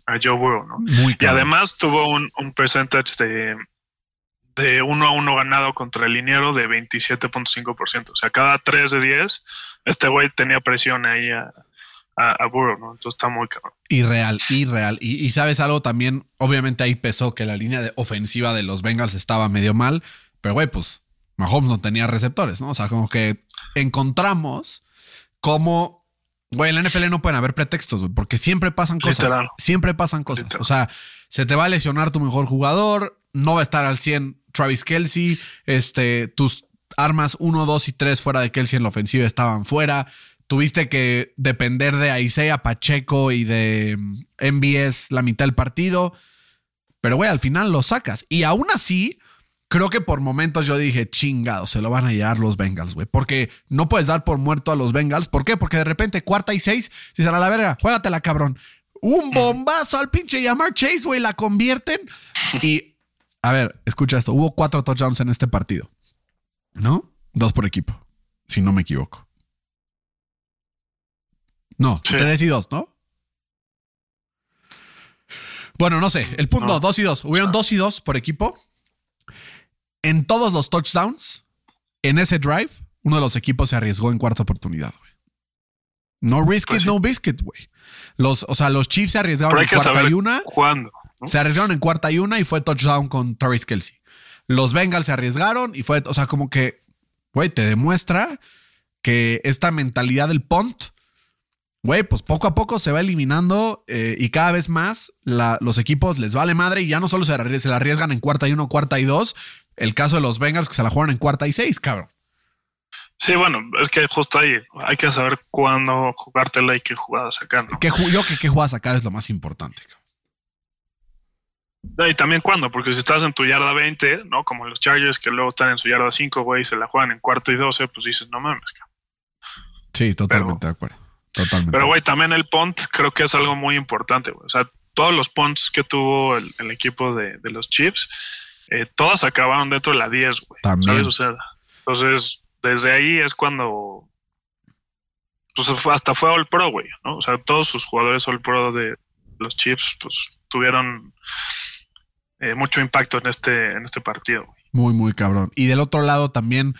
a Joe Burrow, ¿no? Muy Y además tuvo un, un percentage de, de 1 a 1 ganado contra el liniero de 27.5%. O sea, cada 3 de 10, este güey tenía presión ahí a, a, a Burrow, ¿no? Entonces está muy cabrón. Irreal, irreal. Y, y sabes algo también, obviamente ahí pesó que la línea de ofensiva de los Bengals estaba medio mal, pero güey, pues Mahomes no tenía receptores, ¿no? O sea, como que encontramos cómo, güey, en la NFL no pueden haber pretextos, güey, porque siempre pasan cosas. Literal. Siempre pasan cosas. Literal. O sea, se te va a lesionar tu mejor jugador, no va a estar al 100 Travis Kelsey, este, tus armas 1, 2 y 3 fuera de Kelsey en la ofensiva estaban fuera. Tuviste que depender de Isaiah Pacheco y de mm, MBS la mitad del partido. Pero, güey, al final lo sacas. Y aún así, creo que por momentos yo dije, chingado, se lo van a llevar los Bengals, güey. Porque no puedes dar por muerto a los Bengals. ¿Por qué? Porque de repente, cuarta y seis, dicen a la verga, juégatela, cabrón. Un bombazo al pinche Yamar Chase, güey, la convierten. Y, a ver, escucha esto. Hubo cuatro touchdowns en este partido. ¿No? Dos por equipo, si no me equivoco. No, Sí. tres y dos, ¿no? Bueno, no sé. El punto, No. dos y dos. Hubieron dos y dos por equipo. En todos los touchdowns, en ese drive, uno de los equipos se arriesgó en cuarta oportunidad, güey. No risk Pues it, sí. no biscuit, güey. Los, o sea, los Chiefs se arriesgaron en cuarta y una. cuándo. ¿no? Se arriesgaron en cuarta y una y fue touchdown con Travis Kelsey. Los Bengals se arriesgaron y fue, o sea, como que, güey, te demuestra que esta mentalidad del punt, güey, pues poco a poco se va eliminando eh, y cada vez más la- los equipos les vale madre y ya no solo se, la arriesgan en cuarta y uno, cuarta y dos. El caso de los Bengals que se la jugaron en cuarta y seis, cabrón. Sí, bueno, es que justo ahí hay que saber cuándo jugártela y qué jugada sacar, ¿no? ¿Qué yo que qué jugada sacar es lo más importante. cabrón. Y también cuándo, porque si estás en tu yarda 20, ¿no? Como los Chargers que luego están en su yarda 5, güey, y se la juegan en cuarto y 12, pues dices, no mames, cabrón. Sí, totalmente de acuerdo. Totalmente. Pero, güey, también el punt creo que es algo muy importante, güey. O sea, todos los punts que tuvo el, el equipo de, de los Chiefs, eh, todas acabaron dentro de la 10, güey. También. ¿Sabes? O sea, entonces, desde ahí es cuando. Pues hasta fue All Pro, güey, ¿no? O sea, todos sus jugadores All Pro de los Chiefs, pues tuvieron eh, mucho impacto en este, en este partido, güey. Muy, muy cabrón. Y del otro lado también,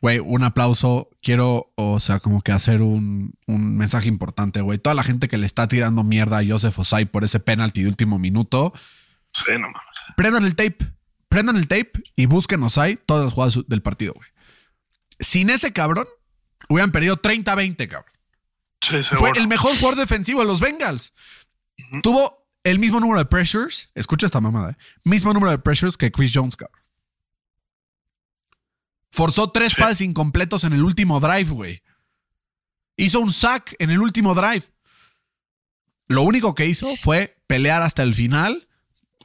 güey, un aplauso. Quiero, o sea, como que hacer un, un mensaje importante, güey. Toda la gente que le está tirando mierda a Joseph Osai por ese penalti de último minuto, Sí, no mames. prendan el tape. Prendan el tape y búsquenos ahí todas las jugadas del partido, güey. Sin ese cabrón, hubieran perdido 30-20, cabrón. Sí, Fue el mejor jugador defensivo de los Bengals. Tuvo el mismo número de pressures. Escucha esta mamada. ¿eh? Mismo número de pressures que Chris Jones, cabrón. Forzó tres Sí. pases incompletos en el último drive, güey. Hizo un sack en el último drive. Lo único que hizo fue pelear hasta el final.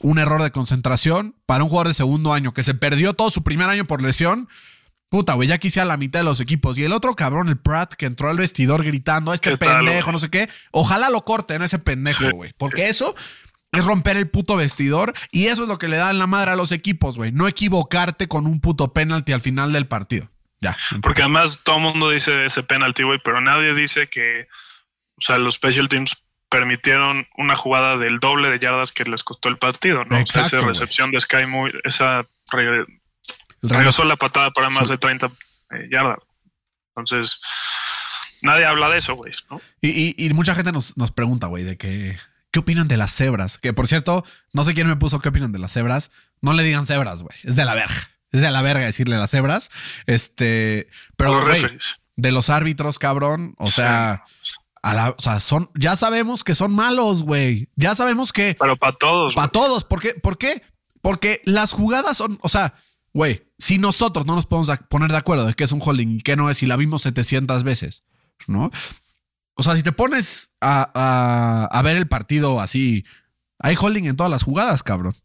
Un error de concentración para un jugador de segundo año que se perdió todo su primer año por lesión. Puta, güey, ya quisiera la mitad de los equipos. Y el otro cabrón, el Pratt, que entró al vestidor gritando, este ¿Qué tal, pendejo, no sé qué. Ojalá lo corten ese pendejo, Sí, güey. Porque eso es romper el puto vestidor. Y eso es lo que le dan la madre a los equipos, güey. No equivocarte con un puto penalti al final del partido. Ya. Porque además todo el mundo dice ese penalti, güey, pero nadie dice que, o sea, los special teams permitieron una jugada del doble de yardas que les costó el partido, ¿no? Exacto, o sea, esa recepción de Sky muy, esa re- regresó la patada para más Sí. de 30 eh, yardas. Entonces, nadie habla de eso, güey, ¿no? Y, y- y mucha gente nos, nos pregunta, güey, de que. ¿Qué opinan de las cebras? Que por cierto, no sé quién me puso qué opinan de las cebras. No le digan cebras, güey. Es de la verga. Es de la verga decirle las cebras. Este. Pero, güey, de los árbitros, cabrón. O sea, a la- o sea, son. Ya sabemos que son malos, güey. Ya sabemos que. Pero para todos. Para todos. ¿Por qué? ¿Por qué? Porque las jugadas son. O sea, güey, si nosotros no nos podemos poner de acuerdo de qué es un holding y qué no es, y la vimos 700 veces, ¿no? O sea, si te pones a, a- a ver el partido así, hay holding en todas las jugadas, cabrón.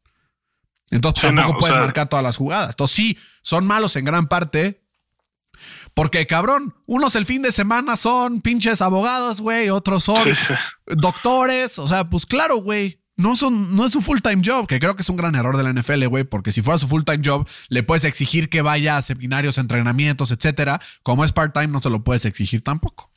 Entonces Sí, tampoco no, sea- marcar todas las jugadas. Entonces sí, son malos en gran parte. Porque, cabrón, unos el fin de semana son pinches abogados, güey, otros son Sí, sí. doctores, o sea, pues claro, güey. No, son, no es su full time job, que creo que es un gran error de la NFL, güey, porque si fuera su full time job, le puedes exigir que vaya a seminarios, entrenamientos, etcétera. Como es part time, no se lo puedes exigir tampoco.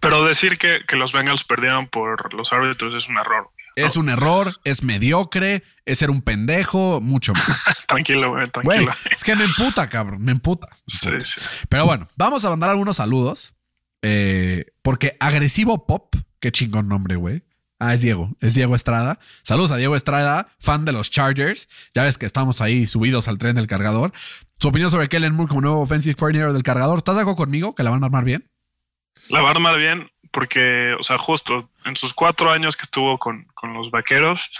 Pero decir que, que los Bengals perdieron por los árbitros es un error. Es un error, es mediocre, es ser un pendejo, mucho más. [laughs] Tranquilo, güey, Güey, tranquilo. es que me emputa, cabrón, me emputa. me Sí, sí. Pero bueno, vamos a mandar algunos saludos. eh, porque Agresivo Pop, qué chingón nombre, güey. Ah, es Diego, es Diego Estrada. Saludos a Diego Estrada, fan de los Chargers. Ya ves que estamos ahí subidos al tren del cargador. Su opinión sobre Kellen Moore como nuevo offensive coordinator del cargador. ¿Estás de acuerdo conmigo que la van a armar bien? La va a armar bien porque, o sea, justo en sus cuatro años que estuvo con, con los vaqueros,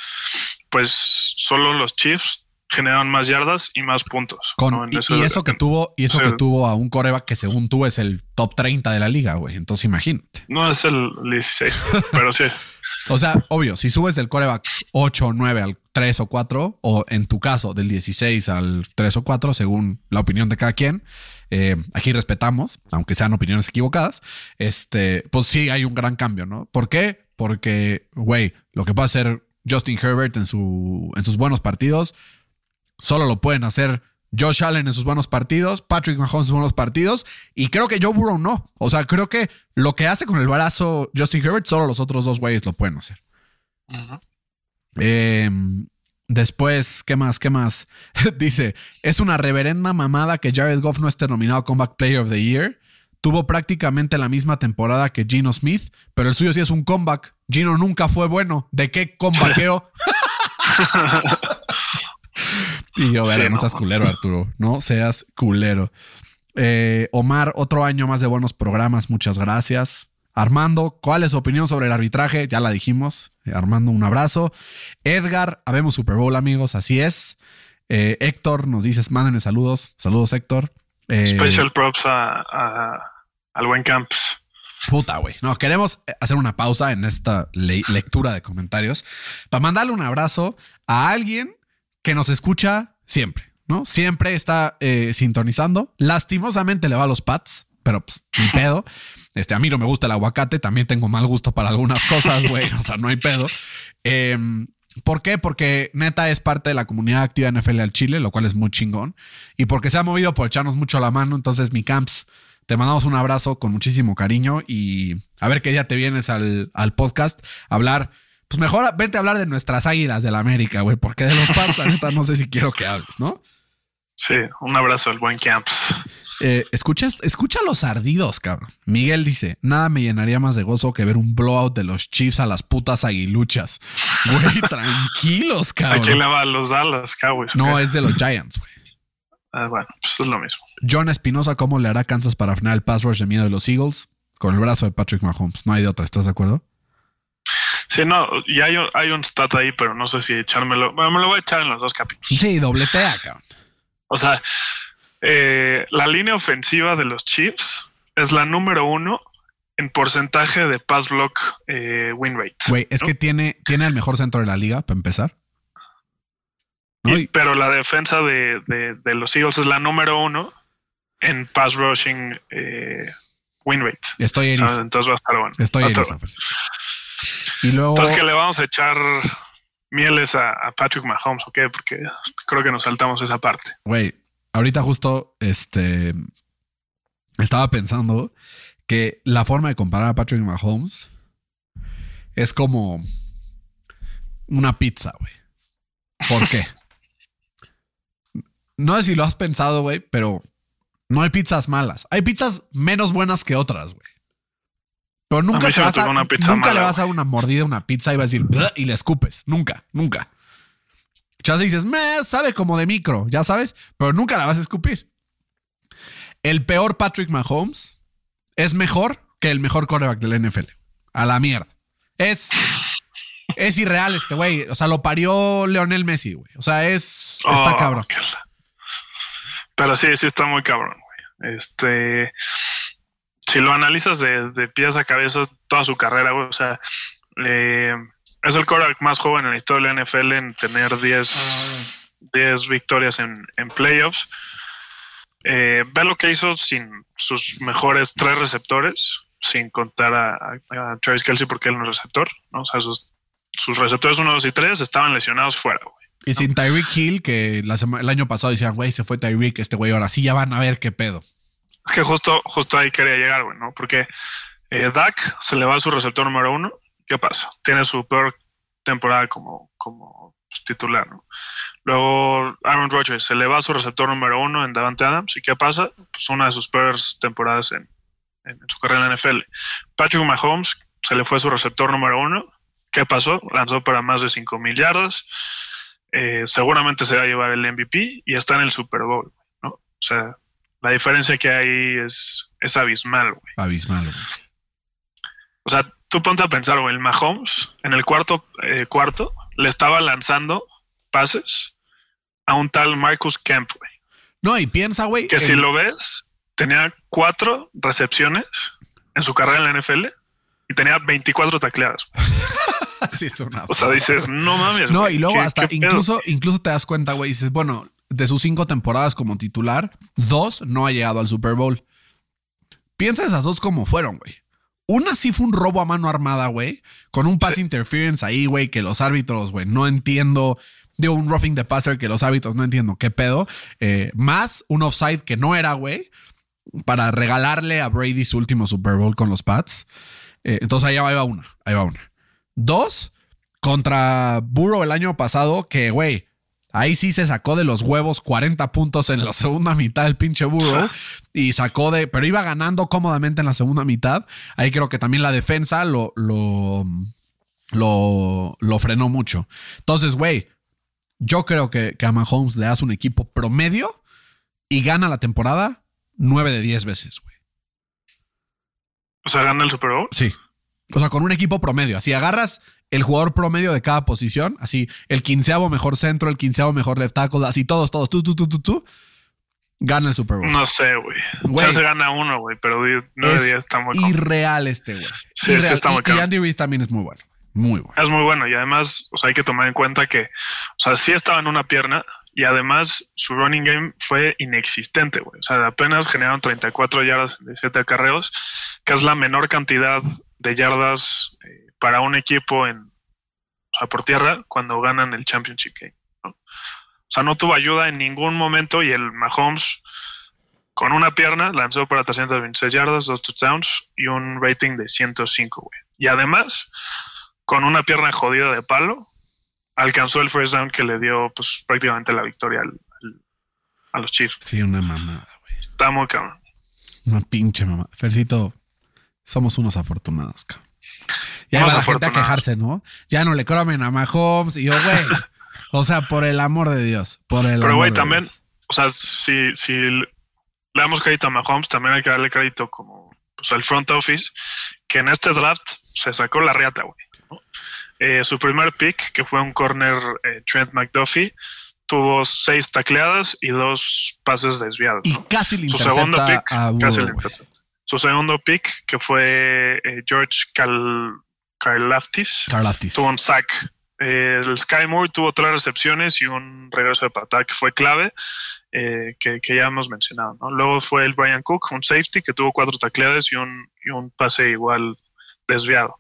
pues solo los Chiefs generaron más yardas y más puntos. Con, ¿no? En y, eso que tuvo, y eso sí. que tuvo a un coreback que según tú es el top 30 de la liga, güey. Entonces imagínate. No es el 16, pero sí. [laughs] O sea, obvio, si subes del coreback 8 o 9 al 3 o 4, o en tu caso del 16 al 3 o 4, según la opinión de cada quien, eh, aquí respetamos, aunque sean opiniones equivocadas, este, pues sí hay un gran cambio, ¿no? ¿Por qué? Porque, güey, lo que puede hacer Justin Herbert en, su, en sus buenos partidos, solo lo pueden hacer Josh Allen en sus buenos partidos, Patrick Mahomes en sus buenos partidos, y creo que Joe Burrow no. O sea, creo que lo que hace con el brazo Justin Herbert, solo los otros dos güeyes lo pueden hacer. Eh, después, ¿qué más? ¿Qué más? [laughs] Dice, es una reverenda mamada que Jared Goff no esté nominado Comeback Player of the Year. Tuvo prácticamente la misma temporada que Gino Smith, pero el suyo sí es un comeback. Gino nunca fue bueno. ¿De qué comebackeo? [laughs] y yo, Sí, verga, no no. seas culero, Arturo. No seas culero. Eh, Omar, otro año más de buenos programas. Muchas gracias. Armando, ¿cuál es su opinión sobre el arbitraje? Ya la dijimos. Eh, Armando, un abrazo. Edgar, habemos Super Bowl, amigos. Así es. Eh, Héctor nos dices, mándenme saludos. Saludos, Héctor. Eh, Special props a, a- al buen Camps. Puta, güey. No, queremos hacer una pausa en esta le- lectura de comentarios para mandarle un abrazo a alguien que nos escucha siempre, ¿no? Siempre está eh, sintonizando. Lastimosamente le va a los Pats, pero pues, ni pedo. [laughs] Este, a mí no me gusta el aguacate, también tengo mal gusto para algunas cosas, güey. O sea, no hay pedo. Eh, ¿Por qué? Porque neta es parte de la comunidad activa NFL al Chile, lo cual es muy chingón. Y porque se ha movido por echarnos mucho la mano. Entonces, mi camps, te mandamos un abrazo con muchísimo cariño y a ver qué día te vienes al, al podcast hablar. Pues mejor vente a hablar de nuestras águilas de la América, güey, porque de los Pats, no sé si quiero que hables, ¿no? Sí, un abrazo al buen Camps. Eh, escucha, escucha los ardidos, cabrón. Miguel dice: Nada me llenaría más de gozo que ver un blowout de los Chiefs a las putas aguiluchas. Güey, [laughs] tranquilos, ¿A cabrón. quién le va? ¿A los Dallas Cowboys? No, es de los Giants, güey. Ah, bueno, pues es lo mismo. John Espinosa, ¿cómo le hará Kansas para frenar el pass rush de miedo de los Eagles? Con el brazo de Patrick Mahomes. No hay de otra, ¿estás de acuerdo? Sí, no, y hay un, hay un stat ahí, pero no sé si echármelo. Bueno, me lo voy a echar en los dos capítulos. Sí, dobletea, cabrón. O sea, eh, la línea ofensiva de los Chiefs es la número uno en porcentaje de pass block eh, win rate. Güey, es ¿no? que tiene, tiene el mejor centro de la liga, para empezar. ¿No? Y- Y- pero la defensa de, de- de los Eagles es la número uno en pass rushing eh, win rate. estoy ¿sabes? erizo. Entonces va a estar bueno. Estoy a estar bueno. Y luego. Entonces que le vamos a echar mieles a, a Patrick Mahomes, ¿o qué? Porque creo que nos saltamos esa parte. Güey, ahorita justo este estaba pensando que la forma de comparar a Patrick Mahomes es como una pizza, güey. ¿Por qué? [laughs] No sé si lo has pensado, güey, pero no hay pizzas malas. Hay pizzas menos buenas que otras, güey. Pero nunca, te vas a, le vas a dar una mordida a una pizza y vas a decir y le escupes. Nunca, nunca. Ya dices, me sabe como de micro, ya sabes, pero nunca la vas a escupir. El peor Patrick Mahomes es mejor que el mejor quarterback del NFL. A la mierda. Es, es irreal este güey. O sea, lo parió Leonel Messi, güey. O sea, es. Está Oh, cabrón. Pero sí, sí está muy cabrón, güey. Este. Si lo analizas de, de pies a cabeza toda su carrera, güey, o sea, eh, es el quarterback más joven en la historia de la NFL en tener 10, 10 victorias en, en playoffs. Eh, ve lo que hizo sin sus mejores tres receptores, sin contar a, a- a Travis Kelsey porque él no es receptor, ¿no? O sea, sus, sus receptores 1, 2 y 3 estaban lesionados fuera, güey. Y sin Tyreek Hill, que la sema- el año pasado decían, güey, se fue Tyreek, este güey, ahora sí ya van a ver qué pedo. Es que justo, justo ahí quería llegar, güey, ¿no? Porque eh, Dak se le va a su receptor número uno. ¿Qué pasa? Tiene su peor temporada como, como pues, titular, ¿no? Luego Aaron Rodgers se le va a su receptor número uno en Davante Adams. ¿Y qué pasa? Pues una de sus peores temporadas en, en su carrera en la NFL. Patrick Mahomes se le fue a su receptor número uno. ¿Qué pasó? Lanzó para más de 5 mil yardas. Eh, seguramente se va a llevar el MVP y está en el Super Bowl, ¿no? O sea, la diferencia que hay es, es abismal, güey. Abismal, güey. O sea, tú ponte a pensar, güey, el Mahomes en el cuarto eh, cuarto le estaba lanzando pases a un tal Marcus Kemp, güey. No, y piensa, güey. Que si lo ves, tenía cuatro recepciones en su carrera en la NFL y tenía 24 tacleadas. [laughs] Sí, es una O sea, dices, no mames. No, y luego ¿qué- hasta qué incluso, incluso te das cuenta, güey, dices, bueno, de sus cinco temporadas como titular, dos no ha llegado al Super Bowl. Piensa esas dos como fueron, güey. Una sí fue un robo a mano armada, güey, con un pass interference ahí, güey, que los árbitros, güey, no entiendo. De un roughing the passer que los árbitros no entiendo qué pedo. Eh, más un offside que no era, güey, para regalarle a Brady su último Super Bowl con los Pats. Eh, entonces ahí va, ahí va una, ahí va una. Dos, contra Burrow el año pasado, que, güey, ahí sí se sacó de los huevos 40 puntos en la segunda mitad del pinche Burrow y sacó de, pero iba ganando cómodamente en la segunda mitad. Ahí creo que también la defensa lo, lo, lo, lo frenó mucho. Entonces, güey, yo creo que, que a Mahomes le das un equipo promedio y gana la temporada 9 de 10 veces, güey. O sea, gana el Super Bowl. Sí. O sea, con un equipo promedio. Así agarras el jugador promedio de cada posición, así el quinceavo mejor centro, el quinceavo mejor left tackle, así todos, todos, tú, tú, tú, tú, tú, gana el Super Bowl. No sé, güey. Sea, se gana uno, güey, pero 9 Es de 10 está muy complicado. Irreal este, güey. Sí, sí Irreal. está muy Y- y. Andy Reid también es muy bueno. Muy bueno. Es muy bueno y además, o sea, hay que tomar en cuenta que, o sea, sí estaba en una pierna y además su running game fue inexistente, güey. O sea, apenas generaron 34 yardas en 17 acarreos, que es la menor cantidad de yardas eh, para un equipo en, o sea, por tierra cuando ganan el Championship Game. ¿no? O sea, no tuvo ayuda en ningún momento y el Mahomes con una pierna lanzó para 326 yardas, dos touchdowns y un rating de 105, güey. Y además, con una pierna jodida de palo, alcanzó el first down que le dio pues prácticamente la victoria al- al- a los Chiefs. Sí, una mamada, güey. Está muy cabrón. Una pinche mamá. Fercito, somos unos afortunados, cabrón. Ya va la gente a quejarse, ¿no? Ya no le comen a Mahomes. Y yo, güey. [laughs] o sea, por el amor de Dios. Por el Pero, güey, también, Dios. o sea, si, si le damos crédito a Mahomes, también hay que darle crédito como pues, al front office, que en este draft se sacó la riata, güey. ¿no? Eh, su primer pick, que fue un corner eh, Trent McDuffie, tuvo seis tacleadas y dos pases desviados. Y ¿no? casi le Su segundo pick, a Burrow, casi le intercepta. Su segundo pick, que fue eh, George Cal Karlaftis, Karlaftis. tuvo un sack. Eh, el Sky Moore tuvo tres recepciones y un regreso de patada que fue clave, eh, que, que ya hemos mencionado. ¿no? Luego fue el Brian Cook, un safety que tuvo cuatro tacleadas y un, y un pase igual desviado.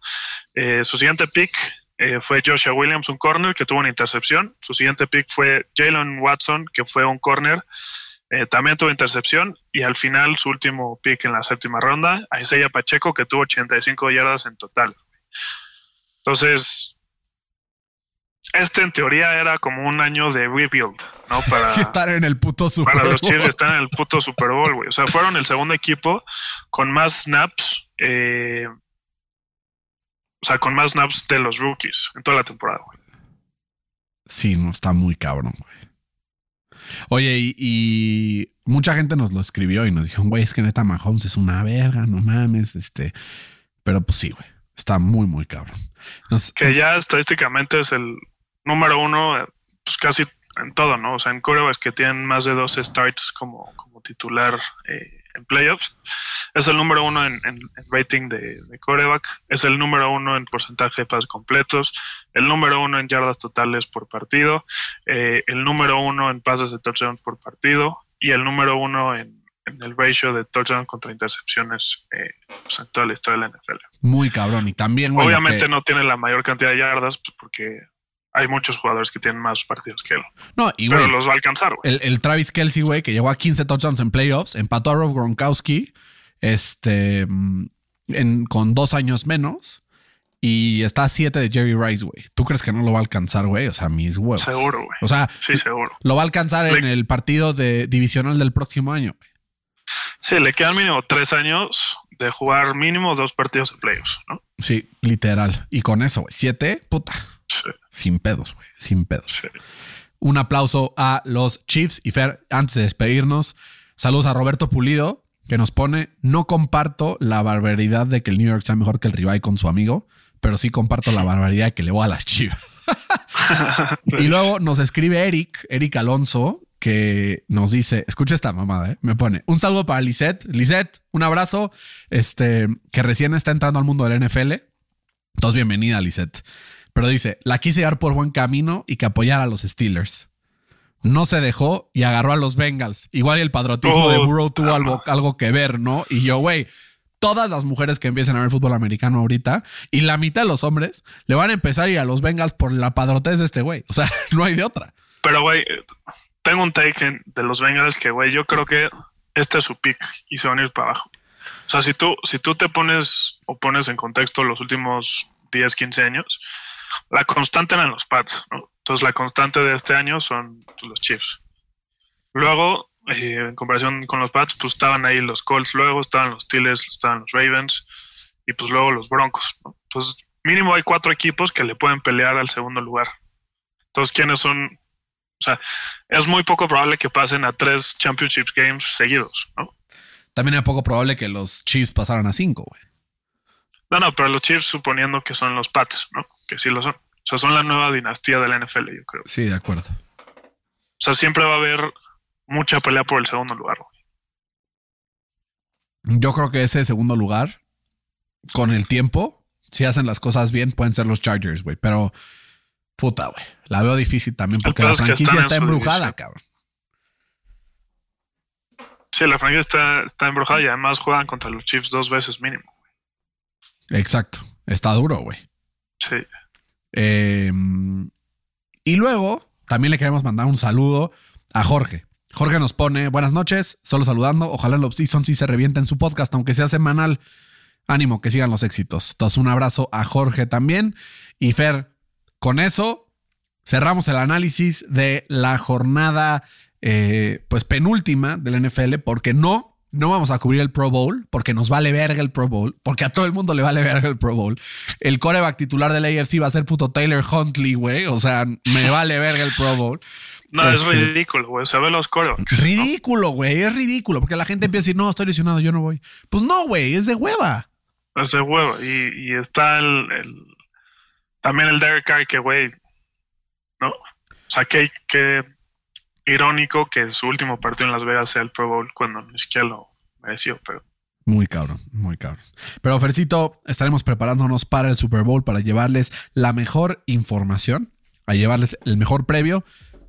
Eh, su siguiente pick eh, fue Joshua Williams, un corner que tuvo una intercepción. Su siguiente pick fue Jalen Watson, que fue un corner. Eh, también tuvo intercepción y al final su último pick en la séptima ronda, Isaiah Pacheco, que tuvo 85 yardas en total. Entonces, este en teoría era como un año de rebuild, ¿no? [laughs] Para, Estar en el puto Super para los Bowl. Chiefs están en el puto Super Bowl, güey. O sea, fueron el segundo equipo con más snaps, eh, o sea, con más snaps de los rookies en toda la temporada, güey. Sí, no, está muy cabrón, güey. Oye, y, mucha gente nos lo escribió y nos dijo, güey, es que neta Mahomes es una verga, no mames, este. Pero pues sí, güey. Está muy, muy cabrón. Que ya estadísticamente es el número uno, eh, pues casi en todo, ¿no? O sea, en quarterbacks que tienen más de 12 starts como, como titular eh, en playoffs. Es el número uno en, en- en rating de, de quarterback. Es el número uno en porcentaje de pases completos. El número uno en yardas totales por partido. eh, el número uno en pases de touchdowns por partido. Y el número uno en, en el ratio de touchdown contra intercepciones eh, pues, en toda la historia de la NFL. muy cabrón. Y también, lo Obviamente que- no tiene la mayor cantidad de yardas pues, porque hay muchos jugadores que tienen más partidos que él. No, y Pero los va a alcanzar, güey. El, el Travis Kelsey, güey, que llegó a 15 touchdowns en playoffs, empató a Rob Gronkowski este, mm, en- con dos años menos y está a 7 de Jerry Rice, güey. ¿Tú crees que no lo va a alcanzar, güey? O sea, mis huevos. Seguro, güey. O sea, Sí, seguro. lo va a alcanzar en el partido de divisional del próximo año. güey. Sí, le quedan mínimo tres años de jugar mínimo dos partidos de playoffs, ¿no? Sí, literal. Y con eso, güey, 7, puta, Sí, sin pedos, güey, sin pedos. sí. Un aplauso a los Chiefs y Fer, antes de despedirnos, saludos a Roberto Pulido, que nos pone, no comparto la barbaridad de que el New York sea mejor que el rival con su amigo, pero sí comparto la barbaridad de que le voy a las chivas. [laughs] Y luego nos escribe Eric, Eric Alonso, que nos dice, escucha esta mamada, ¿eh? me pone, un saludo para Lisette. Lisette, un abrazo, este, que recién está entrando al mundo del NFL. Entonces, bienvenida, Lisette. Pero dice, la quise llevar por buen camino y que apoyara a los Steelers. No se dejó y agarró a los Bengals. Igual el patriotismo de Puta Burrow tuvo algo, algo que ver, ¿no? Y yo, güey, todas las mujeres que empiecen a ver fútbol americano ahorita y la mitad de los hombres le van a empezar a ir a los Bengals por la padrotez de este güey. O sea, [laughs] no hay de otra. Pero, güey, tengo un take de los Bengals que, güey, yo creo que este es su pick y se van a ir para abajo. O sea, si tú, si tú te pones o pones en contexto los últimos 10, 15 años, la constante eran los Pats, ¿no? Entonces, la constante de este año son pues, los Chiefs. Luego, eh, en comparación con los Pats, pues estaban ahí los Colts, luego estaban los Steelers, estaban los Ravens y pues luego los Broncos, ¿no? Entonces, mínimo hay cuatro equipos que le pueden pelear al segundo lugar. Entonces, ¿quiénes son? O sea, es muy poco probable que pasen a tres Championship Games seguidos, ¿no? También es poco probable que los Chiefs pasaran a cinco, güey. No, no, pero los Chiefs suponiendo que son los Pats, ¿no? Que sí lo son. O sea, son la nueva dinastía de la NFL, yo creo. Sí, de acuerdo. O sea, siempre va a haber mucha pelea por el segundo lugar. güey. Yo creo que ese segundo lugar, con el tiempo, si hacen las cosas bien, pueden ser los Chargers, güey. Pero, puta, güey. La veo difícil también porque la franquicia está embrujada, división. cabrón. Sí, la franquicia está, está embrujada y además juegan contra los Chiefs dos veces mínimo. Exacto. Está duro, güey. Sí. Eh, y luego también le queremos mandar un saludo a Jorge. Jorge nos pone buenas noches, solo saludando. Ojalá el Season sí se revienta en su podcast, aunque sea semanal. Ánimo, que sigan los éxitos. Entonces, un abrazo a Jorge también. Y Fer, con eso cerramos el análisis de la jornada eh, pues penúltima del NFL, porque no, no vamos a cubrir el Pro Bowl, porque nos vale verga el Pro Bowl, porque a todo el mundo le vale verga el Pro Bowl. El coreback titular del AFC va a ser puto Taylor Huntley, güey. O sea, me [laughs] vale verga el Pro Bowl. No, Este- es ridículo, güey. Se ve los corebacks. Ridículo, güey. Es ridículo, porque la gente empieza a decir, no, estoy lesionado, yo no voy. Pues no, güey, es de hueva. ¿no? Es de huevo. Y, y está el, el- También el Derek Carr, que, güey. ¿No? O sea, que, que irónico que su último partido en Las Vegas sea el Pro Bowl cuando ni siquiera lo mereció, pero. Muy cabrón, muy cabrón. Pero Fercito, estaremos preparándonos para el Super Bowl, para llevarles la mejor información, a llevarles el mejor previo,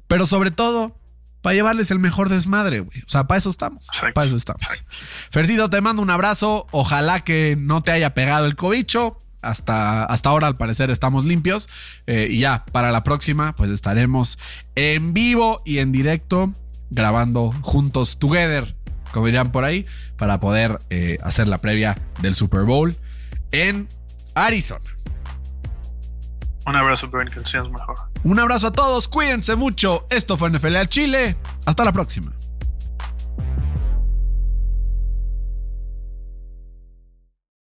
pero sobre todo, para llevarles el mejor desmadre, güey. O sea, para eso estamos. Exacto, Para eso estamos. exacto. Fercito, te mando un abrazo. Ojalá que no te haya pegado el cobicho. Hasta, hasta ahora, al parecer, estamos limpios. Eh, y ya, para la próxima, pues estaremos en vivo y en directo grabando juntos, together, como dirían por ahí, para poder eh, hacer la previa del Super Bowl en Arizona. Un abrazo, Brian, que mejor. Un abrazo a todos, cuídense mucho. Esto fue NFL al Chile. Hasta la próxima.